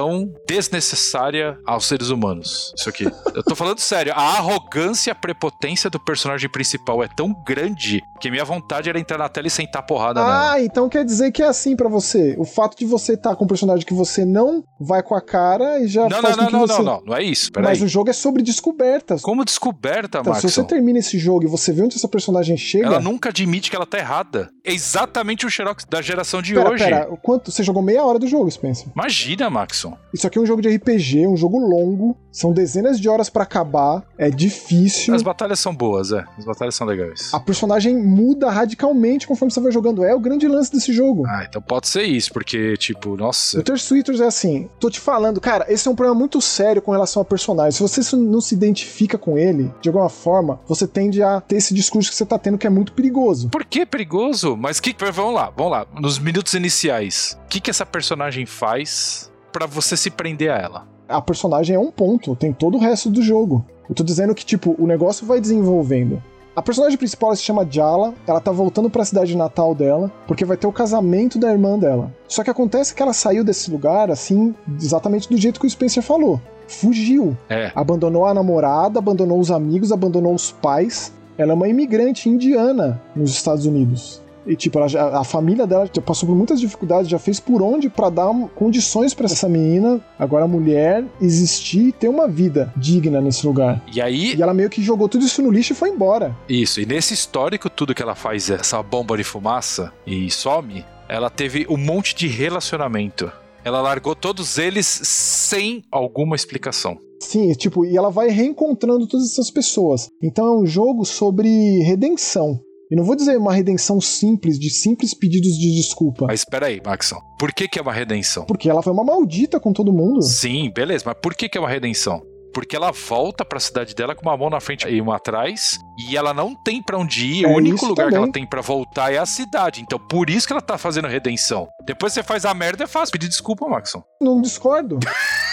desnecessária aos seres humanos. Isso aqui. Eu tô falando sério. A arrogância e a prepotência do personagem principal é tão grande que minha vontade era entrar na tela e sentar porrada ah, nela. Ah, então quer dizer que é assim para você. O fato de você estar tá com um personagem que você não vai com a cara e já não, faz não, não, não, você... não, não, não é isso. Mas aí. o jogo é sobre descobertas. Como descoberta, então, Max? Se você termina esse jogo e você vê onde essa personagem chega. Ela nunca admite que ela tá errada. É exatamente o Xerox da geração de pera, hoje. Pera, quanto? Você jogou meia hora do jogo, Spencer. Imagina, Isso aqui é um jogo de RPG, um jogo longo. São dezenas de horas para acabar. É difícil. As batalhas são boas, é. As batalhas são legais. A personagem muda radicalmente conforme você vai jogando. É o grande lance desse jogo. Ah, então pode ser isso, porque, tipo, nossa. O Thirst Sweeters é assim. Tô te falando, cara, esse é um problema muito sério com relação ao personagem. Se você não se identifica com ele, de alguma forma, você tende a ter esse discurso que você tá tendo que é muito perigoso. Por que perigoso? Mas que. Vamos lá, vamos lá. Nos minutos iniciais, o que, que essa personagem faz para você se prender a ela? A personagem é um ponto, tem todo o resto do jogo. Eu tô dizendo que, tipo, o negócio vai desenvolvendo. A personagem principal se chama Jala, ela tá voltando para a cidade natal dela, porque vai ter o casamento da irmã dela. Só que acontece que ela saiu desse lugar, assim, exatamente do jeito que o Spencer falou. Fugiu. É. Abandonou a namorada, abandonou os amigos, abandonou os pais. Ela é uma imigrante indiana nos Estados Unidos. E, tipo, ela, a família dela já passou por muitas dificuldades, já fez por onde para dar condições para essa menina, agora mulher, existir e ter uma vida digna nesse lugar. E aí. E ela meio que jogou tudo isso no lixo e foi embora. Isso, e nesse histórico, tudo que ela faz, essa bomba de fumaça e some, ela teve um monte de relacionamento. Ela largou todos eles sem alguma explicação. Sim, tipo, e ela vai reencontrando todas essas pessoas. Então é um jogo sobre redenção. E não vou dizer uma redenção simples, de simples pedidos de desculpa. Mas espera aí, Maxon. Por que, que é uma redenção? Porque ela foi uma maldita com todo mundo. Sim, beleza. Mas por que, que é uma redenção? Porque ela volta para a cidade dela com uma mão na frente e uma atrás, e ela não tem para onde ir. É o único lugar também. que ela tem para voltar é a cidade. Então, por isso que ela tá fazendo redenção. Depois você faz a merda, é fácil pedir desculpa, Maxon. Não discordo. *laughs*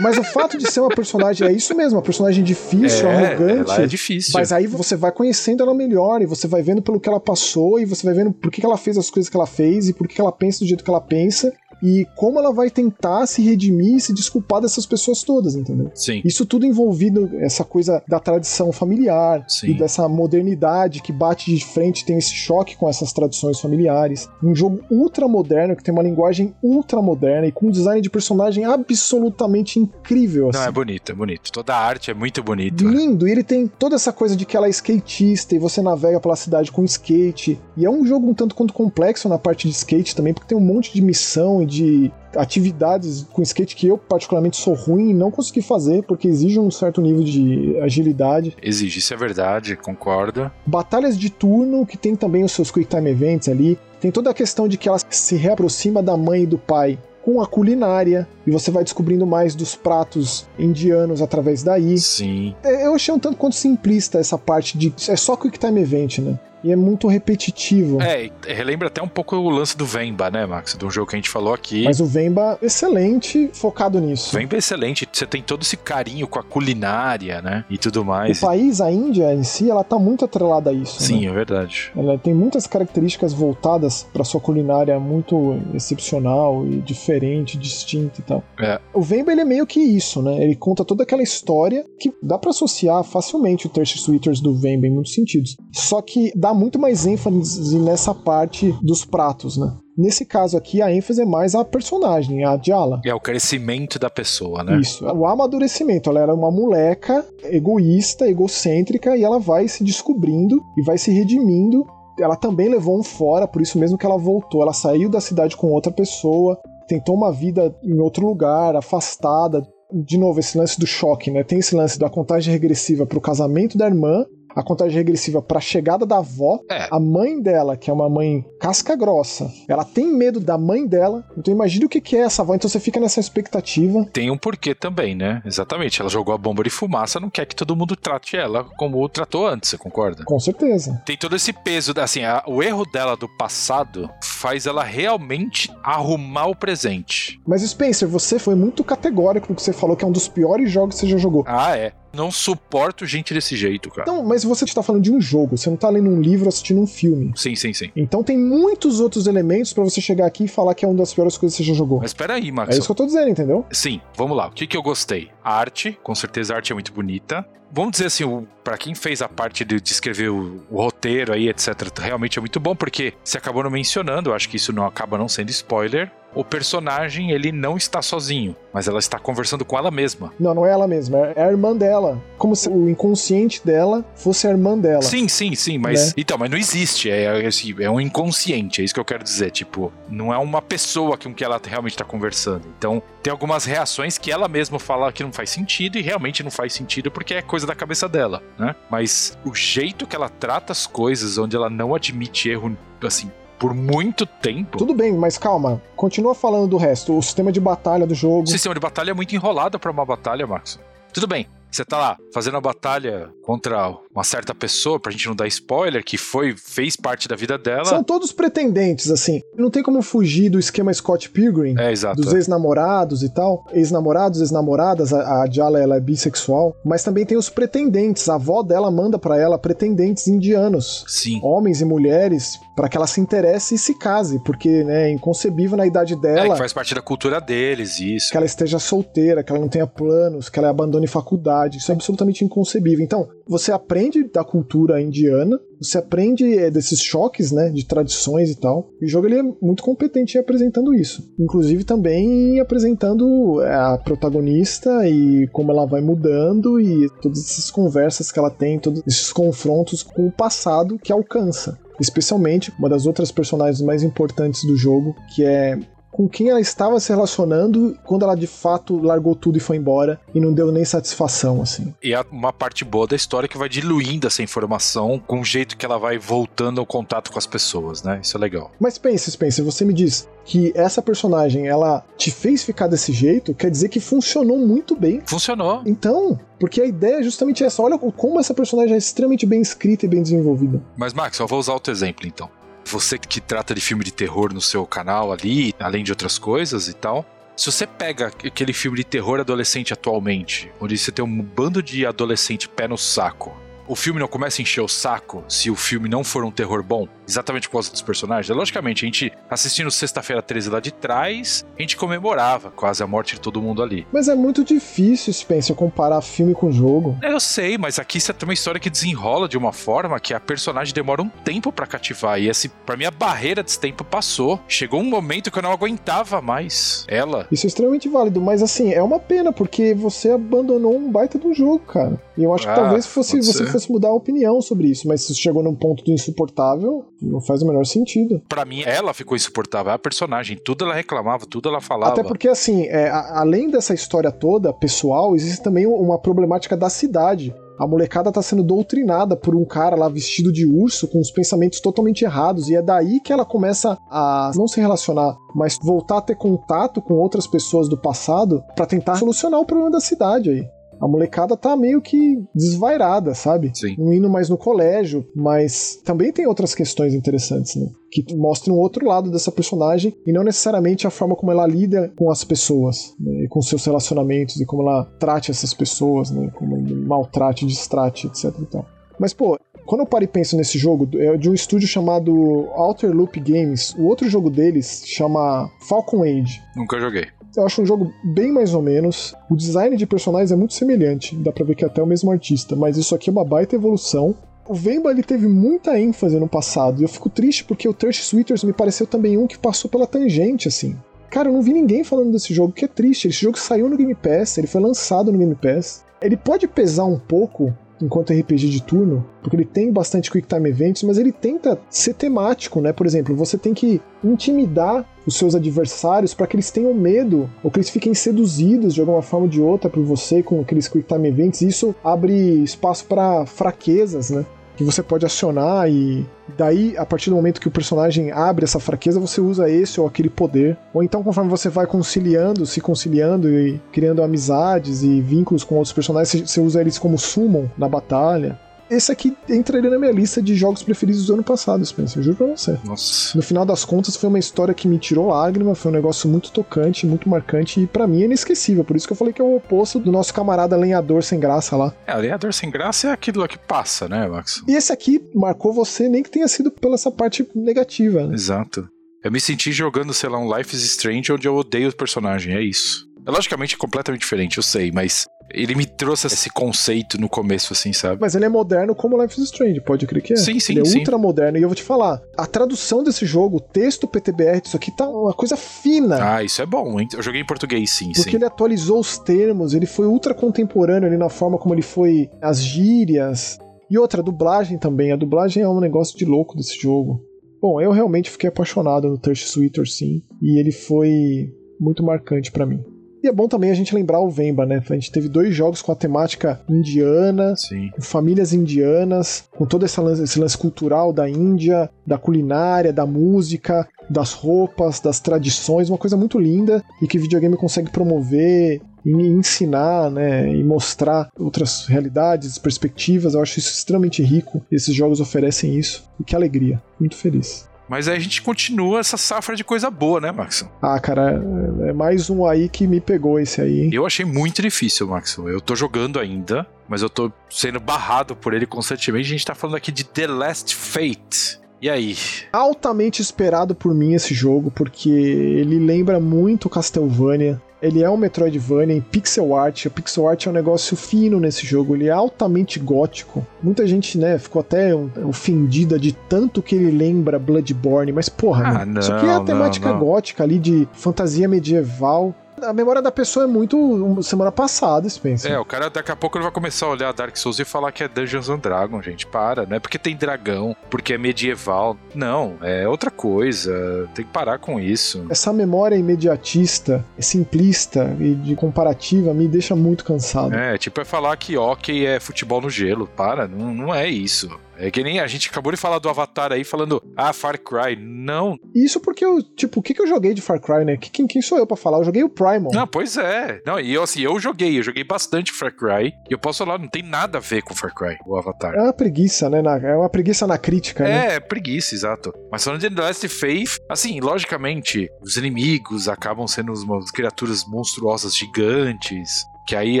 Mas o fato de ser uma personagem é isso mesmo, uma personagem difícil, é, arrogante. Ela é difícil. Mas aí você vai conhecendo ela melhor e você vai vendo pelo que ela passou e você vai vendo por que ela fez as coisas que ela fez e por que ela pensa do jeito que ela pensa. E como ela vai tentar se redimir e se desculpar dessas pessoas todas, entendeu? Sim. Isso tudo envolvido, essa coisa da tradição familiar Sim. e dessa modernidade que bate de frente, tem esse choque com essas tradições familiares. Um jogo ultra moderno, que tem uma linguagem ultra moderna e com um design de personagem absolutamente incrível. Não, assim. é bonito, é bonito. Toda a arte é muito bonita. Lindo, e ele tem toda essa coisa de que ela é skatista e você navega pela cidade com skate. E é um jogo um tanto quanto complexo na parte de skate também, porque tem um monte de missão e de atividades com skate que eu particularmente sou ruim e não consegui fazer porque exige um certo nível de agilidade. Exige, isso é verdade, concordo. Batalhas de turno que tem também os seus quick time events ali. Tem toda a questão de que ela se reaproxima da mãe e do pai com a culinária e você vai descobrindo mais dos pratos indianos através daí. Sim. É, Eu achei um tanto quanto simplista essa parte de é só quick time event, né? E é muito repetitivo. É, relembra até um pouco o lance do Vemba, né, Max? Um jogo que a gente falou aqui. Mas o Vemba, excelente, focado nisso. Vemba é excelente, você tem todo esse carinho com a culinária, né? E tudo O mais. país, a Índia em si, ela tá muito atrelada a isso. Sim, né? é verdade. Ela tem muitas características voltadas para sua culinária muito excepcional e diferente, distinta e tal. É. O Vemba ele é meio que isso, né? Ele conta toda aquela história que dá para associar facilmente o Thirsty Sweeters do Vemba em muitos sentidos. Só que dá muito mais ênfase nessa parte dos pratos, né? Nesse caso aqui, a ênfase é mais a personagem, a Diala. É o crescimento da pessoa, né? Isso, o amadurecimento. Ela era uma moleca egoísta, egocêntrica, e ela vai se descobrindo e vai se redimindo. Ela também levou um fora, por isso mesmo que ela voltou. Ela saiu da cidade com outra pessoa, tentou uma vida em outro lugar, afastada. De novo, esse lance do choque, né? Tem esse lance da contagem regressiva pro casamento da irmã, a contagem regressiva pra chegada da avó. É. A mãe dela, que é uma mãe casca grossa, ela tem medo da mãe dela. Então imagine o que que é essa avó. Então você fica nessa expectativa. Tem um porquê também, né? Exatamente. Ela jogou a bomba de fumaça, não quer que todo mundo trate ela como tratou antes, você concorda? Com certeza. Tem todo esse peso, assim, a- o erro dela do passado faz ela realmente arrumar o presente. Mas Spencer, você foi muito categórico no que você falou que é um dos piores jogos que você já jogou. Ah, é. Não suporto gente desse jeito, cara. Então, mas você está falando de um jogo, você não está lendo um livro assistindo um filme. Sim, sim, sim. Então tem muitos outros elementos pra você chegar aqui e falar que é uma das piores coisas que você já jogou. Mas peraí, Max. É isso que eu tô dizendo, entendeu? Sim, vamos lá. O que, que eu gostei? A arte, com certeza a arte é muito bonita. Vamos dizer assim, para quem fez a parte de, de escrever o, o roteiro aí, etc., realmente é muito bom, porque você acabou não mencionando, eu acho que isso não acaba não sendo spoiler. O personagem, ele não está sozinho, mas ela está conversando com ela mesma. Não, não é ela mesma, é a irmã dela. Como se o inconsciente dela fosse a irmã dela. Sim, sim, sim, mas. Né? Então, mas não existe. É, é, assim, é um inconsciente, é isso que eu quero dizer. Tipo, não é uma pessoa com que ela realmente tá conversando. Então, tem algumas reações que ela mesma fala que não faz sentido e realmente não faz sentido porque é coisa da cabeça dela, né? Mas o jeito que ela trata as coisas, onde ela não admite erro, assim, por muito tempo. Tudo bem, mas calma. Continua falando do resto. O sistema de batalha do jogo. O sistema de batalha é muito enrolado pra uma batalha, Max. Tudo bem. Você tá lá fazendo a batalha contra uma certa pessoa, pra gente não dar spoiler, que foi fez parte da vida dela. São todos pretendentes, assim. Não tem como fugir do esquema Scott Pilgrim. É, exato. Dos ex-namorados e tal. Ex-namorados, ex-namoradas, a, a Jala ela é bissexual. Mas também tem os pretendentes. A avó dela manda pra ela pretendentes indianos. Sim. Homens e mulheres, pra que ela se interesse e se case. Porque né, é inconcebível na idade É, dela que faz parte da cultura deles, isso. que ela esteja solteira, que ela não tenha planos, que ela abandone faculdade. Isso é absolutamente inconcebível. Então, você aprende da cultura indiana, você aprende é, desses choques, né, de tradições e tal. E o jogo ele é muito competente em apresentando isso. Inclusive também apresentando é, a protagonista e como ela vai mudando e todas essas conversas que ela tem, todos esses confrontos com o passado que alcança. Especialmente uma das outras personagens mais importantes do jogo, que é com quem ela estava se relacionando quando ela de fato largou tudo e foi embora e não deu nem satisfação, assim. E é uma parte boa da história que vai diluindo essa informação com o jeito que ela vai voltando ao contato com as pessoas, né? Isso é legal. Mas pense, Spencer, você me diz que essa personagem ela te fez ficar desse jeito, quer dizer que funcionou muito bem. Funcionou. Então, porque a ideia é justamente essa. Olha como essa personagem é extremamente bem escrita e bem desenvolvida. Mas, Max, eu vou usar outro exemplo então. Você que trata de filme de terror no seu canal ali, além de outras coisas e tal. Se você pega aquele filme de terror adolescente atualmente, onde você tem um bando de adolescente pé no saco, o filme não começa a encher o saco se o filme não for um terror bom? Exatamente por causa dos personagens? Logicamente, a gente assistindo Sexta-feira 13 lá de trás, a gente comemorava quase a morte de todo mundo ali. Mas é muito difícil, Spencer, comparar filme com jogo. Eu sei, mas aqui você tem uma história que desenrola de uma forma que a personagem demora um tempo para cativar. E esse, pra mim, a barreira desse tempo passou. Chegou um momento que eu não aguentava mais ela. Isso é extremamente válido, mas assim, é uma pena, porque você abandonou um baita do jogo, cara. E eu acho ah, que talvez fosse, você fosse mudar a opinião sobre isso, mas se chegou num ponto do insuportável, não faz o menor sentido. Para mim, ela ficou insuportável, a personagem, tudo ela reclamava, tudo ela falava. Até porque, assim, é, a, além dessa história toda, pessoal, existe também uma problemática da cidade. A molecada tá sendo doutrinada por um cara lá vestido de urso com os pensamentos totalmente errados e é daí que ela começa a não se relacionar, mas voltar a ter contato com outras pessoas do passado para tentar solucionar o problema da cidade aí a molecada tá meio que desvairada, sabe? Sim. Não indo mais no colégio, mas também tem outras questões interessantes, né? Que mostram um outro lado dessa personagem e não necessariamente a forma como ela lida com as pessoas, né? E com seus relacionamentos e como ela trate essas pessoas, né? Como maltrate, distrate, etc e tal. Mas, pô, quando eu paro e penso nesse jogo, é de um estúdio chamado Outer Loop Games. O outro jogo deles chama Falcon Age. Nunca joguei. Eu acho um jogo bem mais ou menos. O design de personagens é muito semelhante, dá pra ver que é até o mesmo artista, mas isso aqui é uma baita evolução. O Vemba ele teve muita ênfase no passado, e eu fico triste porque o Thirst Sweeters me pareceu também um que passou pela tangente, assim. Cara, eu não vi ninguém falando desse jogo, que é triste. Esse jogo saiu no Game Pass, ele foi lançado no Game Pass. Ele pode pesar um pouco enquanto RPG de turno, porque ele tem bastante Quick Time Events, mas ele tenta ser temático, né? Por exemplo, você tem que intimidar os seus adversários para que eles tenham medo ou que eles fiquem seduzidos de alguma forma ou de outra por você com aqueles Quick Time Events. Isso abre espaço para fraquezas, né? que você pode acionar e daí a partir do momento que o personagem abre essa fraqueza você usa esse ou aquele poder ou então conforme você vai conciliando se conciliando e criando amizades e vínculos com outros personagens você usa eles como summon na batalha esse aqui entraria na minha lista de jogos preferidos do ano passado, Spencer. Eu juro pra você. Nossa. No final das contas, foi uma história que me tirou lágrima, foi um negócio muito tocante, muito marcante e para mim é inesquecível. Por isso que eu falei que é o oposto do nosso camarada lenhador sem graça lá. É, lenhador sem graça é aquilo que passa, né, Max? E esse aqui marcou você, nem que tenha sido pela essa parte negativa, né? Exato. Eu me senti jogando, sei lá, um Life is Strange onde eu odeio o personagem, é isso. É logicamente completamente diferente, eu sei, mas ele me trouxe esse conceito no começo, assim, sabe? Mas ele é moderno como Life is Strange, pode crer que é. Sim, sim, Ele é sim. ultra moderno. E eu vou te falar, a tradução desse jogo, o texto PTBR disso aqui tá uma coisa fina. Ah, isso é bom, hein? Eu joguei em português, sim, Porque sim. ele atualizou os termos, ele foi ultra contemporâneo ali na forma como ele foi as gírias. E outra, a dublagem também. A dublagem é um negócio de louco desse jogo. Bom, eu realmente fiquei apaixonado no Touch Sweeter, sim. E ele foi muito marcante para mim. E é bom também a gente lembrar o Vemba, né? A gente teve dois jogos com a temática indiana, Sim. com famílias indianas, com todo esse lance, esse lance cultural da Índia, da culinária, da música, das roupas, das tradições, uma coisa muito linda e que o videogame consegue promover e ensinar, né, e mostrar outras realidades, perspectivas. Eu acho isso extremamente rico. Esses jogos oferecem isso. E que alegria. Muito feliz. Mas aí a gente continua essa safra de coisa boa, né, Max? Ah, cara, é mais um aí que me pegou esse aí. Eu achei muito difícil, Max. Eu tô jogando ainda, mas eu tô sendo barrado por ele constantemente. A gente tá falando aqui de The Last Fate. E aí? Altamente esperado por mim esse jogo, porque ele lembra muito Castlevania. Ele é um Metroidvania em pixel art. A pixel art é um negócio fino nesse jogo. Ele é altamente gótico. Muita gente, né, ficou até ofendida de tanto que ele lembra Bloodborne. Mas, porra, Ah, né? não, isso aqui é a não, temática não. gótica ali de fantasia medieval. A memória da pessoa é muito semana passada, Spencer. É, o cara daqui a pouco ele vai começar a olhar Dark Souls e falar que é Dungeons and Dragons, gente. Para, não é porque tem dragão, porque é medieval. Não, é outra coisa. Tem que parar com isso. Essa memória imediatista, simplista e de comparativa me deixa muito cansado. É, tipo, é falar que hockey é futebol no gelo. Para, não, não é isso. É que nem a gente acabou de falar do Avatar aí, falando, ah, Far Cry. Não, Isso porque eu, tipo, o que, que eu joguei de Far Cry, né? Que- Quem, quem sou eu pra falar? Eu joguei o Primal. Não, pois é. Não, e eu assim, eu joguei, eu joguei bastante Far Cry. E eu posso falar, não tem nada a ver com Far Cry, o Avatar. É uma preguiça, né? na- é uma preguiça na crítica, né? É, preguiça, exato. Mas falando de The Last Faith, assim, logicamente, os inimigos acabam sendo umas criaturas monstruosas gigantes. Que aí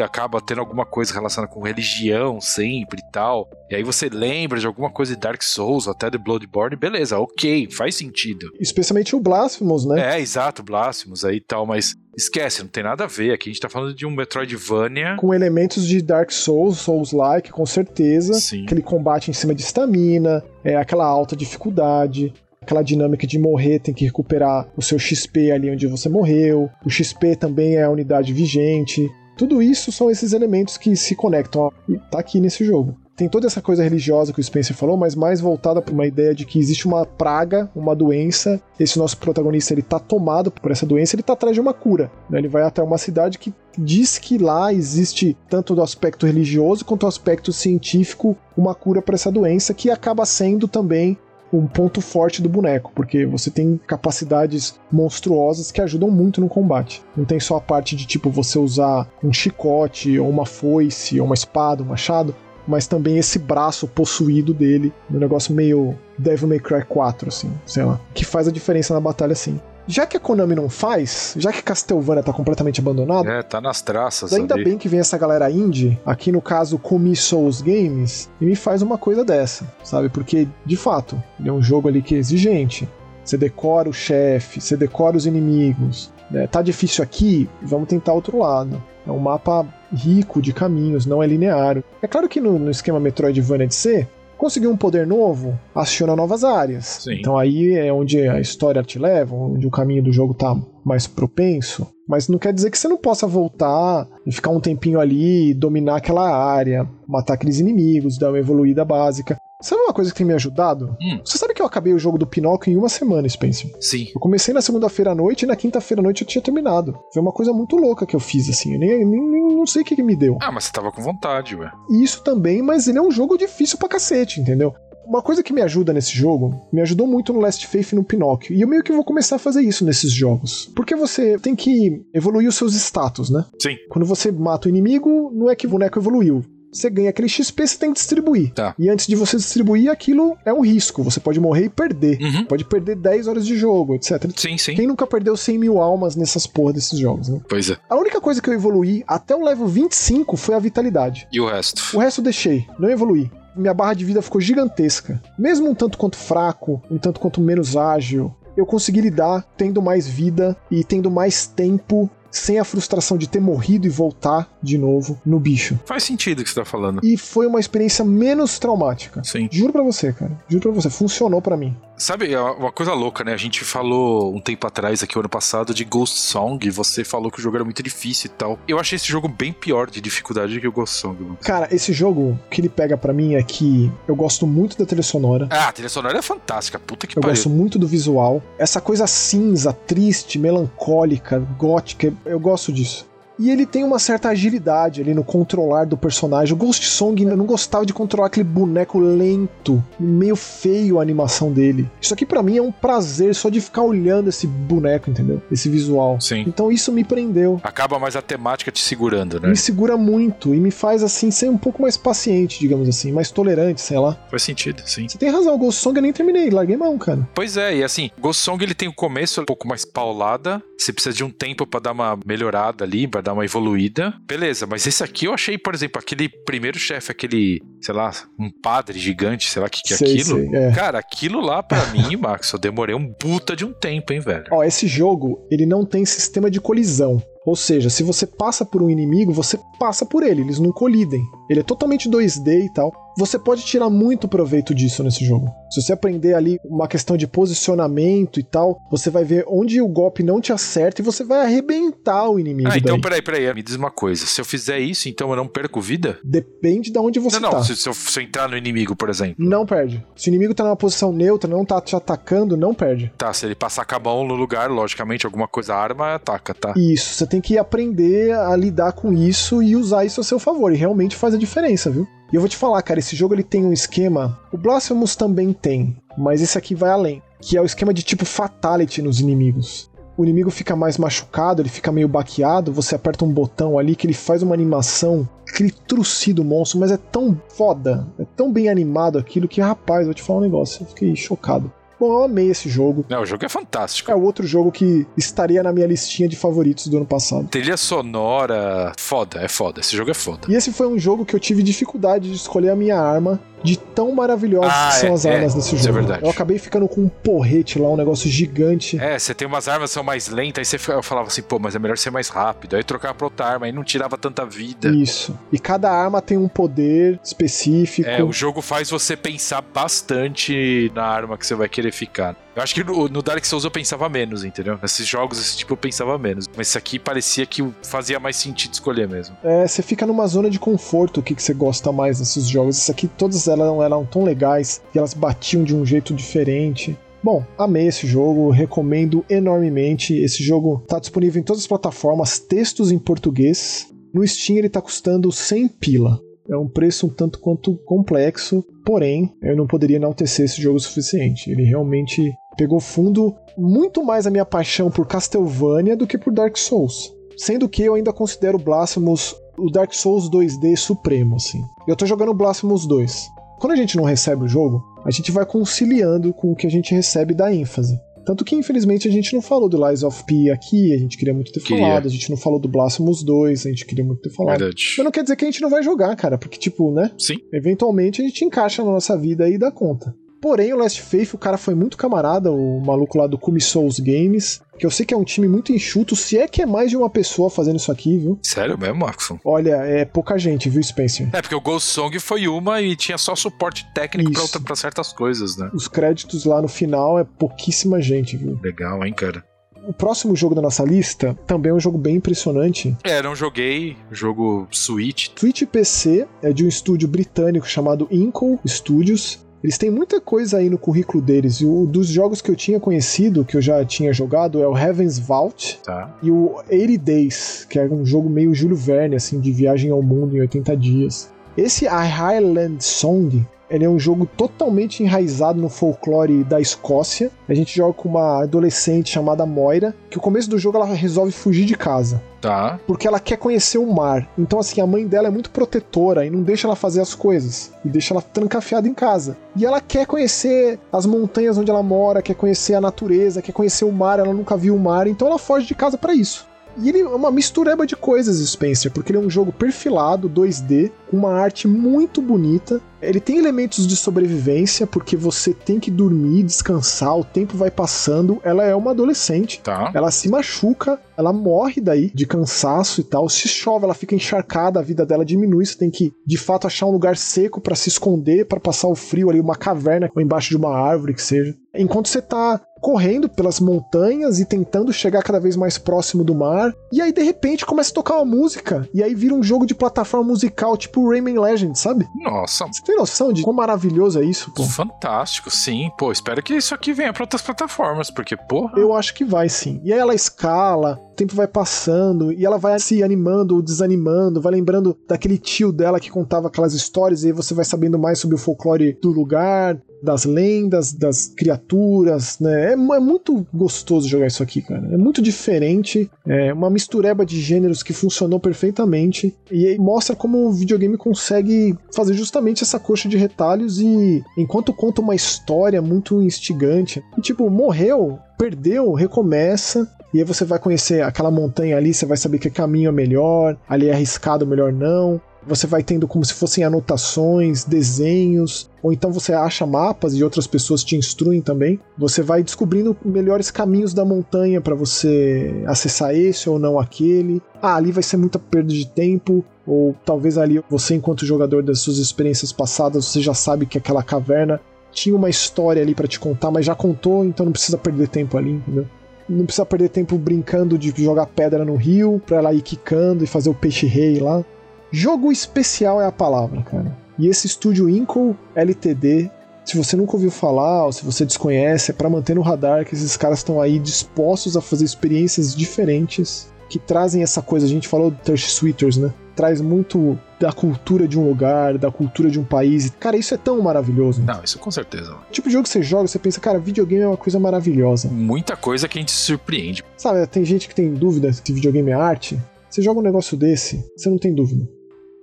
acaba tendo alguma coisa relacionada com religião sempre e tal. E aí você lembra de alguma coisa de Dark Souls, até de Bloodborne, beleza, ok, faz sentido. Especialmente o Blasphemous, né? É, exato, Blasphemous aí e tal, mas esquece, não tem nada a ver. Aqui a gente tá falando de um Metroidvania. Com elementos de Dark Souls, Souls-like, com certeza. Sim. Aquele combate em cima de estamina, é aquela alta dificuldade aquela dinâmica de morrer, tem que recuperar o seu XP ali onde você morreu. O XP também é a unidade vigente. Tudo isso são esses elementos que se conectam. E tá aqui nesse jogo. Tem toda essa coisa religiosa que o Spencer falou, mas mais voltada para uma ideia de que existe uma praga, uma doença. Esse nosso protagonista ele tá tomado por essa doença, ele tá atrás de uma cura. Né? Ele vai até uma cidade que diz que lá existe tanto do aspecto religioso quanto do aspecto científico uma cura para essa doença que acaba sendo também um ponto forte do boneco, porque você tem capacidades monstruosas que ajudam muito no combate. Não tem só a parte de tipo você usar um chicote, ou uma foice, ou uma espada, um machado, mas também esse braço possuído dele, um negócio meio Devil May Cry 4, assim, sei lá, que faz a diferença na batalha, sim já que a Konami não faz, já que Castlevania tá completamente abandonado. É, tá nas traças. Ainda ali. bem que vem essa galera indie, aqui no caso Comi Souls Games, e me faz uma coisa dessa, sabe? Porque, de fato, é um jogo ali que é exigente. Você decora o chefe, você decora os inimigos. Né? Tá difícil aqui, vamos tentar outro lado. É um mapa rico de caminhos, não é linear. É claro que no, no esquema Metroidvania de ser, Conseguiu um poder novo, aciona novas áreas. Sim. Então aí é onde a história te leva, onde o caminho do jogo tá mais propenso. Mas não quer dizer que você não possa voltar e ficar um tempinho ali, dominar aquela área, matar aqueles inimigos, dar uma evoluída básica. Sabe uma coisa que tem me ajudado? Hum. Você sabe que eu acabei o jogo do Pinóquio em uma semana, Spencer? Sim. Eu comecei na segunda-feira à noite e na quinta-feira à noite eu tinha terminado. Foi uma coisa muito louca que eu fiz, assim. Eu nem, nem, nem não sei o que, que me deu. Ah, mas você tava com vontade, ué. E isso também, mas ele é um jogo difícil pra cacete, entendeu? Uma coisa que me ajuda nesse jogo, me ajudou muito no Last Faith e no Pinóquio, e eu meio que vou começar a fazer isso nesses jogos. Porque você tem que evoluir os seus status, né? Sim. Quando você mata o inimigo, não é que o boneco evoluiu. Você ganha aquele XP, você tem que distribuir. Tá. E antes de você distribuir, aquilo é um risco. Você pode morrer e perder. Uhum. Pode perder 10 horas de jogo, etc. Sim, sim. Quem nunca perdeu 100 mil almas nessas porra desses jogos, né? Pois é. A única coisa que eu evoluí até o level 25 foi a vitalidade. E o resto? O resto eu deixei, não evoluí. Minha barra de vida ficou gigantesca. Mesmo um tanto quanto fraco, um tanto quanto menos ágil, eu consegui lidar tendo mais vida e tendo mais tempo sem a frustração de ter morrido e voltar de novo no bicho. Faz sentido o que você tá falando. E foi uma experiência menos traumática. Sim. Juro pra você, cara. Juro pra você. Funcionou pra mim. Sabe, é uma coisa louca, né? A gente falou um tempo atrás, aqui, ano passado, de Ghost Song, e você falou que o jogo era muito difícil e tal. Eu achei esse jogo bem pior de dificuldade que o Ghost Song. mano. Cara, esse jogo, que ele pega pra mim é que eu gosto muito da trilha sonora. Ah, a trilha sonora é fantástica, puta que Eu pariu. gosto muito do visual. Essa coisa cinza, triste, melancólica, gótica, eu gosto disso. E ele tem uma certa agilidade ali no controlar do personagem. O Ghost Song, eu não gostava de controlar aquele boneco lento, meio feio a animação dele. Isso aqui pra mim é um prazer só de ficar olhando esse boneco, entendeu? Esse visual. Sim. Então isso me prendeu. Acaba mais a temática te segurando, né? Me segura muito e me faz assim ser um pouco mais paciente, digamos assim, mais tolerante, sei lá. Faz sentido, sim. Você tem razão, o Ghost Song eu nem terminei, larguei mão, cara. Pois é, e assim, Ghost Song ele tem o começo um pouco mais paulada. Você precisa de um tempo pra dar uma melhorada ali, pra dar uma evoluída. Beleza, mas esse aqui eu achei, por exemplo, aquele primeiro chefe, aquele, sei lá, um padre gigante, sei lá o que, que é Sei, aquilo. sei, é. Cara, aquilo lá pra mim, *laughs* Max, eu demorei um puta de um tempo, hein, velho. Ó, esse jogo, ele não tem sistema de colisão. Ou seja, se você passa por um inimigo, você passa por ele, eles não colidem. Ele é totalmente 2D e tal. Você pode tirar muito proveito disso nesse jogo. Se você aprender ali uma questão de posicionamento e tal, você vai ver onde o golpe não te acerta e você vai arrebentar o inimigo. Ah, então daí. peraí, peraí, me diz uma coisa. Se eu fizer isso, então eu não perco vida? Depende de onde você não, não, tá. se, se eu, se eu entrar no inimigo, por exemplo. Não perde. Se o inimigo tá numa posição neutra, não tá te atacando, não perde. Tá, se ele passar com a mão no lugar, logicamente, alguma coisa arma, ataca, tá? Isso, você tem que aprender a lidar com isso e usar isso a seu favor. E realmente faz a diferença, viu? E eu vou te falar, cara, esse jogo ele tem um esquema. O Blasphemous também tem, mas esse aqui vai além. Que é o esquema de tipo fatality nos inimigos. O inimigo fica mais machucado, ele fica meio baqueado, você aperta um botão ali que ele faz uma animação, aquele trucido monstro, mas é tão foda, é tão bem animado aquilo que, rapaz, vou te falar um negócio, eu fiquei chocado. Bom, eu amei esse jogo. Não, o jogo é fantástico. É o outro jogo que estaria na minha listinha de favoritos do ano passado. Trilha sonora, foda, é foda. Esse jogo é foda. E esse foi um jogo que eu tive dificuldade de escolher a minha arma, de tão maravilhosas Ah, que são é, as armas é, nesse isso é jogo. verdade. Eu acabei ficando com um porrete lá, um negócio gigante. É, você tem umas armas que são mais lentas, aí você fica- eu falava assim, pô, mas é melhor ser mais rápido. Aí trocava pra outra arma, aí não tirava tanta vida. Isso. E cada arma tem um poder específico. É, o jogo faz você pensar bastante na arma que você vai querer ficar. Eu acho que no, no Dark Souls eu pensava menos, entendeu? Nesses jogos, esse tipo, eu pensava menos. Mas esse aqui parecia que fazia mais sentido escolher mesmo. É, você fica numa zona de conforto, o que, que você gosta mais nesses jogos. Isso aqui, todas elas eram, eram tão legais e elas batiam de um jeito diferente. Bom, amei esse jogo, recomendo enormemente. Esse jogo tá disponível em todas as plataformas, textos em português. No Steam ele tá custando 100 pila. É um preço um tanto quanto complexo, porém, eu não poderia enaltecer esse jogo o suficiente. Ele realmente pegou fundo muito mais a minha paixão por Castlevania do que por Dark Souls. Sendo que eu ainda considero Blasphemous o Dark Souls 2D supremo, assim. Eu tô jogando Blasphemous 2. Quando a gente não recebe o jogo, a gente vai conciliando com o que a gente recebe da ênfase. Tanto que, infelizmente, a gente não falou do Lies of P aqui, a gente queria muito ter Queria. falado, a gente não falou do Blasphemous 2, a gente queria muito ter falado. Verdade. Mas não quer dizer que a gente não vai jogar, cara, porque, tipo, né? Sim. Eventualmente a gente encaixa na nossa vida e dá conta. Porém, o Last Faith, o cara foi muito camarada, o maluco lá do Kumi Souls Games, que eu sei que é um time muito enxuto, se é que é mais de uma pessoa fazendo isso aqui, viu? Sério mesmo, Maxon? Olha, é pouca gente, viu, Spencer? É, porque o Ghost Song foi uma e tinha só suporte técnico pra, outra- pra certas coisas, né? Os créditos lá no final é pouquíssima gente, viu? Legal, hein, cara? O próximo jogo da nossa lista também é um jogo bem impressionante. É, não joguei, jogo Switch. Switch PC é de um estúdio britânico chamado Inco Studios. Eles têm muita coisa aí no currículo deles. E o dos jogos que eu tinha conhecido, que eu já tinha jogado, é o Heaven's Vault Tá. e o 80 Days, que é um jogo meio Júlio Verne, assim, de viagem ao mundo em 80 dias. Esse A Highland Song, ele é um jogo totalmente enraizado no folclore da Escócia. A gente joga com uma adolescente chamada Moira, que o começo do jogo ela resolve fugir de casa Tá. porque ela quer conhecer o mar. Então, assim, a mãe dela é muito protetora e não deixa ela fazer as coisas. E deixa ela trancafiada em casa. E ela quer conhecer as montanhas onde ela mora, quer conhecer a natureza, quer conhecer o mar, ela nunca viu o mar, então ela foge de casa para isso. E ele é uma mistureba de coisas, Spencer, porque ele é um jogo perfilado, 2D, com uma arte muito bonita. Ele tem elementos de sobrevivência, porque você tem que dormir, descansar, o tempo vai passando. Ela é uma adolescente, Tá. ela se machuca, ela morre daí de cansaço e tal. Se chove, ela fica encharcada, a vida dela diminui. Você tem que, de fato, achar um lugar seco pra se esconder, pra passar o frio ali, uma caverna ou embaixo de uma árvore que seja. Enquanto você tá correndo pelas montanhas e tentando chegar cada vez mais próximo do mar. E aí, de repente, começa a tocar uma música. E aí vira um jogo de plataforma musical, tipo Rayman Legends, sabe? Nossa, Você tem noção de quão maravilhoso é isso, pô? fantástico, sim. Pô, espero que isso aqui venha pra outras plataformas, porque, porra. Eu acho que vai sim. E aí ela escala, o tempo vai passando, e ela vai se animando ou desanimando, vai lembrando daquele tio dela que contava aquelas histórias, e aí você vai sabendo mais sobre o folclore do lugar, das lendas, das criaturas, né? É, é muito gostoso jogar isso aqui, cara. É muito diferente, é uma mistureba de gêneros que funcionou perfeitamente, e mostra como o videogame consegue fazer justamente essa coxa de retalhos e enquanto conta uma história muito instigante, e, tipo, morreu, perdeu, recomeça, e aí você vai conhecer aquela montanha ali, você vai saber que caminho é melhor, ali é arriscado, melhor não. Você vai tendo como se fossem anotações, desenhos, ou então você acha mapas e outras pessoas te instruem também. Você vai descobrindo melhores caminhos da montanha para você acessar esse ou não aquele. Ah, ali vai ser muita perda de tempo, ou talvez ali você, enquanto jogador das suas experiências passadas, você já sabe que aquela caverna tinha uma história ali para te contar, mas já contou, então não precisa perder tempo ali, entendeu? Não precisa perder tempo brincando de jogar pedra no rio pra ela ir quicando e fazer o peixe-rei lá. Jogo especial é a palavra, cara. E esse estúdio Inco LTD, se você nunca ouviu falar ou se você desconhece, é pra manter no radar que esses caras estão aí dispostos a fazer experiências diferentes que trazem essa coisa. A gente falou do Thirst Sweeters, né? Traz muito da cultura de um lugar, da cultura de um país. Cara, isso é tão maravilhoso. Não, isso com certeza. O tipo de jogo que você joga, você pensa, cara, videogame é uma coisa maravilhosa. Muita coisa que a gente se surpreende. Sabe, tem gente que tem dúvida se videogame é arte. Você joga um negócio desse, você não tem dúvida.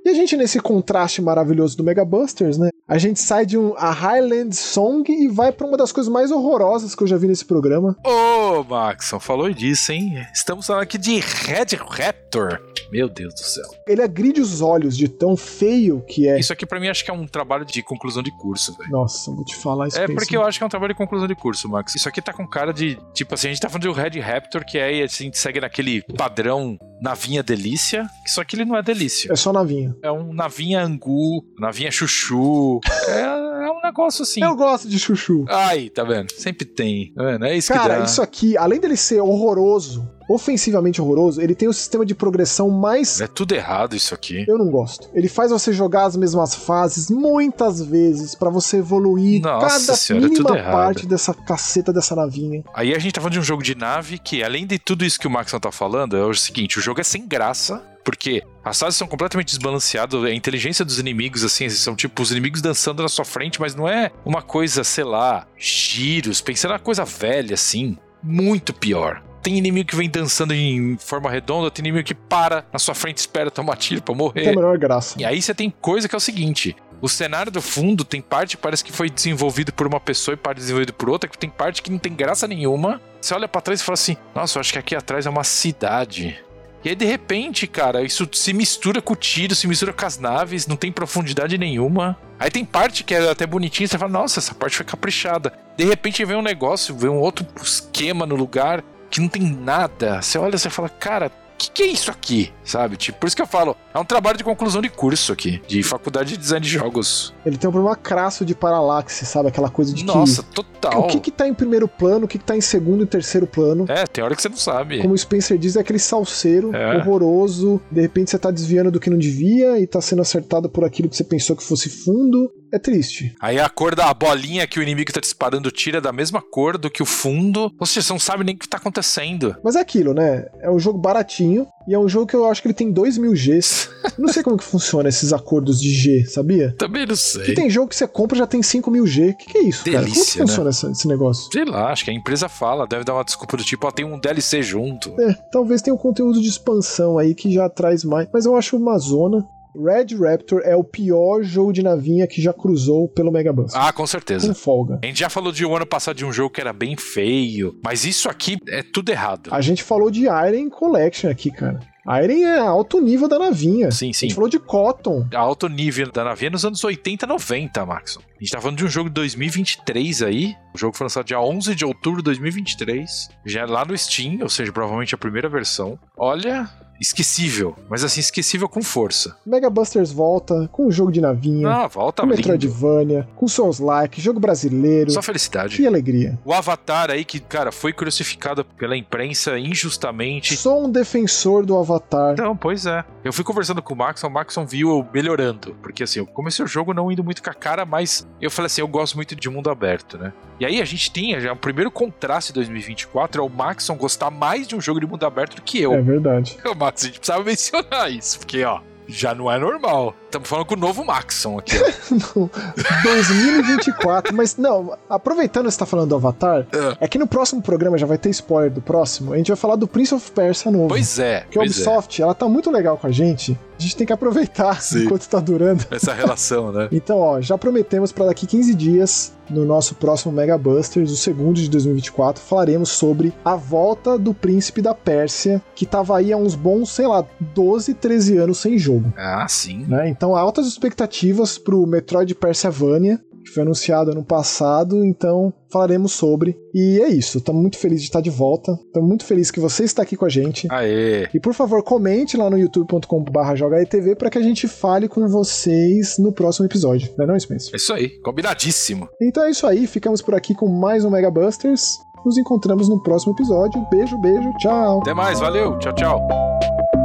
E a gente, nesse contraste maravilhoso do Mega Busters, né? A gente sai de um, a Highland Song e vai para uma das coisas mais horrorosas que eu já vi nesse programa. Ô, Maxon, falou disso, hein? Estamos falando aqui de Red Raptor. Meu Deus do céu. Ele agride os olhos de tão feio que é. Isso aqui para mim acho que é um trabalho de conclusão de curso, velho. Nossa, vou te falar isso. É porque eu acho que é um trabalho de conclusão de curso, Max. Isso aqui tá com cara de, tipo assim, a gente tá falando de um Red Raptor que é, assim, a gente segue naquele padrão navinha delícia, só que ele não é delícia. É só navinha. É um navinha angu, navinha chuchu. é, é um negócio assim. Eu gosto de chuchu. Aí, tá vendo? Sempre tem. Tá vendo? É isso Cara, que dá. isso aqui, além dele ser horroroso, ofensivamente horroroso, ele tem o sistema de progressão mais. É tudo errado isso aqui. Eu não gosto. Ele faz você jogar as mesmas fases muitas vezes pra você evoluir Nossa cada senhora, é mínima tudo errado. parte dessa caceta dessa navinha. Aí a gente tá falando de um jogo de nave que, além de tudo isso que o Maxon tá falando, é o seguinte: o jogo é sem graça. Porque as fases são completamente desbalanceadas, a inteligência dos inimigos, assim, são tipo os inimigos dançando na sua frente, mas não é uma coisa, sei lá, giros, pensando na coisa velha, assim, muito pior. Tem inimigo que vem dançando em forma redonda, tem inimigo que para na sua frente e espera tomar tiro pra Não tem a morrer. menor graça. E aí você tem coisa que é o seguinte: o cenário do fundo tem parte que parece que foi desenvolvido por uma pessoa e parte desenvolvido por outra, que tem parte que não tem graça nenhuma. Você olha pra trás e fala assim: Nossa, eu acho que aqui atrás é uma cidade. E aí, de repente, cara, isso se mistura com o tiro, se mistura com as naves, não tem profundidade nenhuma. Aí tem parte que é até bonitinha, você fala, nossa, essa parte foi caprichada. De repente vem um negócio, vem um outro esquema no lugar que não tem nada. Você olha você fala, cara, o que, que é isso aqui? Sabe? Tipo, por isso que eu falo, é um trabalho de conclusão de curso aqui, de faculdade de design de jogos. Ele tem um problema crasso de paralaxe, sabe? Aquela coisa de Nossa, que. total. O que que tá em primeiro plano, o que que tá em segundo e terceiro plano. É, tem hora que você não sabe. Como o Spencer diz, é aquele salseiro É. horroroso. De repente você tá desviando do que não devia e tá sendo acertado por aquilo que você pensou que fosse fundo. É triste. Aí a cor da bolinha que o inimigo tá disparando tira é da mesma cor do que o fundo. Ou seja, você não sabe nem o que tá acontecendo. Mas é aquilo, né? É um jogo baratinho e é um jogo que eu acho que ele tem 2 mil Gs. *laughs* Não sei como que funciona esses acordos de G, sabia? Também não Que sei. tem jogo que você compra e já tem 5 mil G. O que, que é isso, cara? Como que Delícia, né? funciona essa- esse negócio? Sei lá, acho que a empresa fala, deve dar uma desculpa do tipo, ó, tem um DLC junto. É, talvez tenha um conteúdo de expansão aí que já traz mais, mas eu acho uma zona. Red Raptor é o pior jogo de navinha que já cruzou pelo Mega Bus. Ah, com certeza. Com folga. A gente já falou de um ano passado de um jogo que era bem feio, mas isso aqui é tudo errado. A gente falou de Iron Collection aqui, cara. Iron é alto nível da navinha. Sim, A sim. gente falou de Cotton. A alto nível da navinha nos anos 80, 90, Maxon. A gente tá falando de um jogo de 2023 aí. O jogo foi lançado dia 11 de outubro de 2023. Já é lá no Steam, ou seja, provavelmente a primeira versão. Olha, esquecível. Mas assim, esquecível com força. Mega Busters volta com um jogo de navinha, Ah, volta com lindo. Metroidvania, com Souls Like, jogo brasileiro. Só felicidade. Que alegria. O Avatar aí que, cara, foi crucificado pela imprensa injustamente. Sou um defensor do Avatar. Então, pois é. Eu fui conversando com o Maxon, o Maxon viu eu melhorando. Porque assim, eu comecei o jogo não indo muito com a cara, mas eu falei assim, eu gosto muito de mundo aberto, né? E aí a gente tem já o primeiro contraste de 2024 é o Maxon gostar mais de um jogo de mundo aberto do que eu. É verdade. Ô, A gente precisava mencionar isso, porque, ó, já não é normal. Estamos falando com o novo Maxon aqui, ó. *laughs* 2024, mas não, aproveitando que você tá falando do Avatar, É. é que no próximo programa já vai ter spoiler do próximo, a gente vai falar do Prince of Persia novo. Pois é, que a é. Ubisoft, ela tá muito legal com a gente. A gente tem que aproveitar Sim. enquanto tá durando. Essa relação, né? *laughs* Então, ó, já prometemos para daqui 15 dias, no nosso próximo Mega Busters, o segundo de 2024, falaremos sobre a volta do Príncipe da Pérsia, que tava aí há uns bons, sei lá, 12, 13 anos sem jogo. Ah, sim. né? Então, altas expectativas pro Metroid Persiavania, que foi anunciado ano passado, então falaremos sobre. E é isso, estamos muito felizes de estar de volta, estamos muito felizes que você está aqui com a gente. Aê. E por favor, comente lá no youtube.com.br jogaetv para que a gente fale com vocês no próximo episódio. Não é não, Spencer? É isso aí, combinadíssimo. Então é isso aí, ficamos por aqui com mais um Mega Busters. Nos encontramos no próximo episódio. Beijo, beijo, tchau. Até mais, valeu, tchau, tchau.